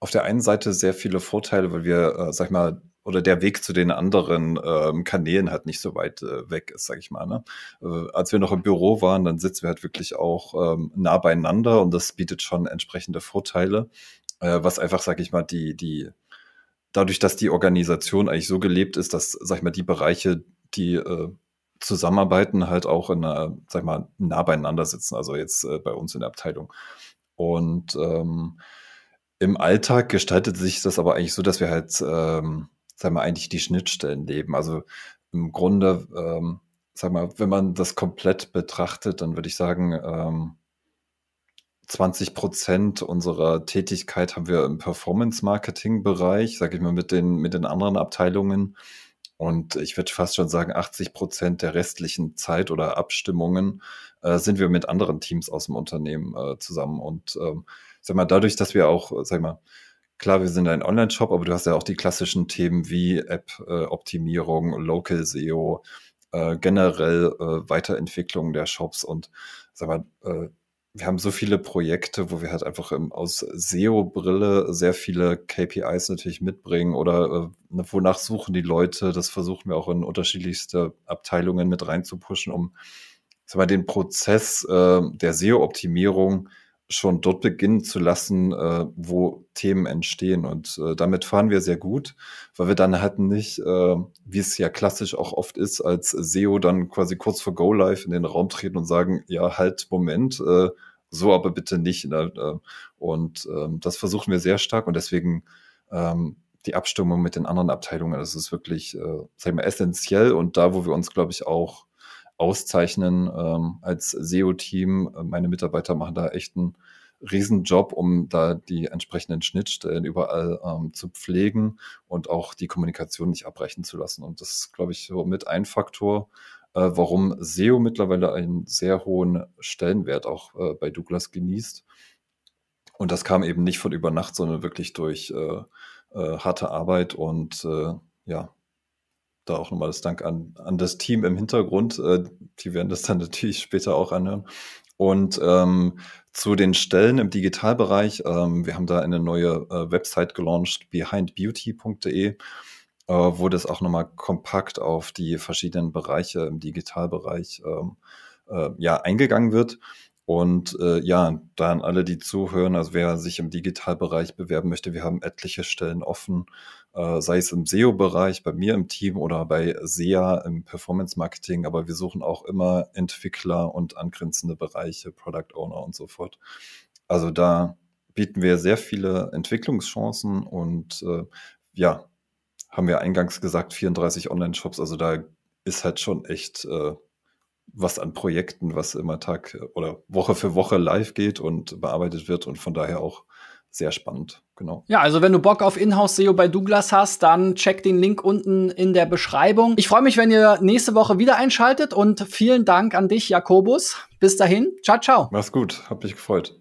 [SPEAKER 2] auf der einen Seite sehr viele Vorteile, weil wir, äh, sag mal, oder der Weg zu den anderen ähm, Kanälen halt nicht so weit äh, weg ist, sag ich mal. Ne? Äh, als wir noch im Büro waren, dann sitzen wir halt wirklich auch ähm, nah beieinander und das bietet schon entsprechende Vorteile, äh, was einfach, sag ich mal, die, die, dadurch, dass die Organisation eigentlich so gelebt ist, dass, sag ich mal, die Bereiche, die äh, zusammenarbeiten, halt auch in einer, sag ich mal, nah beieinander sitzen, also jetzt äh, bei uns in der Abteilung. Und ähm, im Alltag gestaltet sich das aber eigentlich so, dass wir halt ähm, sagen wir, eigentlich die Schnittstellen leben. Also im Grunde, ähm, sag mal, wenn man das komplett betrachtet, dann würde ich sagen, ähm, 20 Prozent unserer Tätigkeit haben wir im Performance-Marketing-Bereich, sage ich mal, mit den, mit den anderen Abteilungen. Und ich würde fast schon sagen, 80 Prozent der restlichen Zeit oder Abstimmungen äh, sind wir mit anderen Teams aus dem Unternehmen äh, zusammen. Und ähm, sag mal, dadurch, dass wir auch, sag mal, Klar, wir sind ein Online-Shop, aber du hast ja auch die klassischen Themen wie App-Optimierung, Local SEO, äh, generell äh, Weiterentwicklung der Shops und sag mal, äh, wir haben so viele Projekte, wo wir halt einfach im, aus SEO-Brille sehr viele KPIs natürlich mitbringen oder äh, wonach suchen die Leute. Das versuchen wir auch in unterschiedlichste Abteilungen mit reinzupuschen, um sag mal, den Prozess äh, der SEO-Optimierung schon dort beginnen zu lassen, äh, wo Themen entstehen. Und äh, damit fahren wir sehr gut, weil wir dann halt nicht, äh, wie es ja klassisch auch oft ist, als SEO dann quasi kurz vor Go Live in den Raum treten und sagen, ja, halt, Moment, äh, so aber bitte nicht. Ne? Äh, und ähm, das versuchen wir sehr stark und deswegen ähm, die Abstimmung mit den anderen Abteilungen, das ist wirklich, äh, sag ich mal, essentiell und da, wo wir uns, glaube ich, auch auszeichnen ähm, als SEO-Team. Meine Mitarbeiter machen da echt einen Riesenjob, um da die entsprechenden Schnittstellen überall ähm, zu pflegen und auch die Kommunikation nicht abbrechen zu lassen. Und das ist, glaube ich, so mit ein Faktor, äh, warum SEO mittlerweile einen sehr hohen Stellenwert auch äh, bei Douglas genießt. Und das kam eben nicht von über Nacht, sondern wirklich durch äh, äh harte Arbeit und äh, ja, da auch nochmal das Dank an, an das Team im Hintergrund. Äh, die werden das dann *laughs* natürlich später auch anhören. Und ähm, zu den Stellen im Digitalbereich, ähm, wir haben da eine neue äh, Website gelauncht, behindbeauty.de, äh, wo das auch nochmal kompakt auf die verschiedenen Bereiche im Digitalbereich ähm, äh, ja, eingegangen wird. Und äh, ja, da an alle, die zuhören, also wer sich im Digitalbereich bewerben möchte, wir haben etliche Stellen offen, äh, sei es im SEO-Bereich, bei mir im Team oder bei SEA im Performance-Marketing, aber wir suchen auch immer Entwickler und angrenzende Bereiche, Product Owner und so fort. Also da bieten wir sehr viele Entwicklungschancen und äh, ja, haben wir eingangs gesagt, 34 Online-Shops, also da ist halt schon echt äh, was an Projekten, was immer Tag oder Woche für Woche live geht und bearbeitet wird und von daher auch sehr spannend, genau.
[SPEAKER 1] Ja, also wenn du Bock auf Inhouse-SEO bei Douglas hast, dann check den Link unten in der Beschreibung. Ich freue mich, wenn ihr nächste Woche wieder einschaltet und vielen Dank an dich, Jakobus. Bis dahin, ciao, ciao.
[SPEAKER 2] Mach's gut, hab mich gefreut.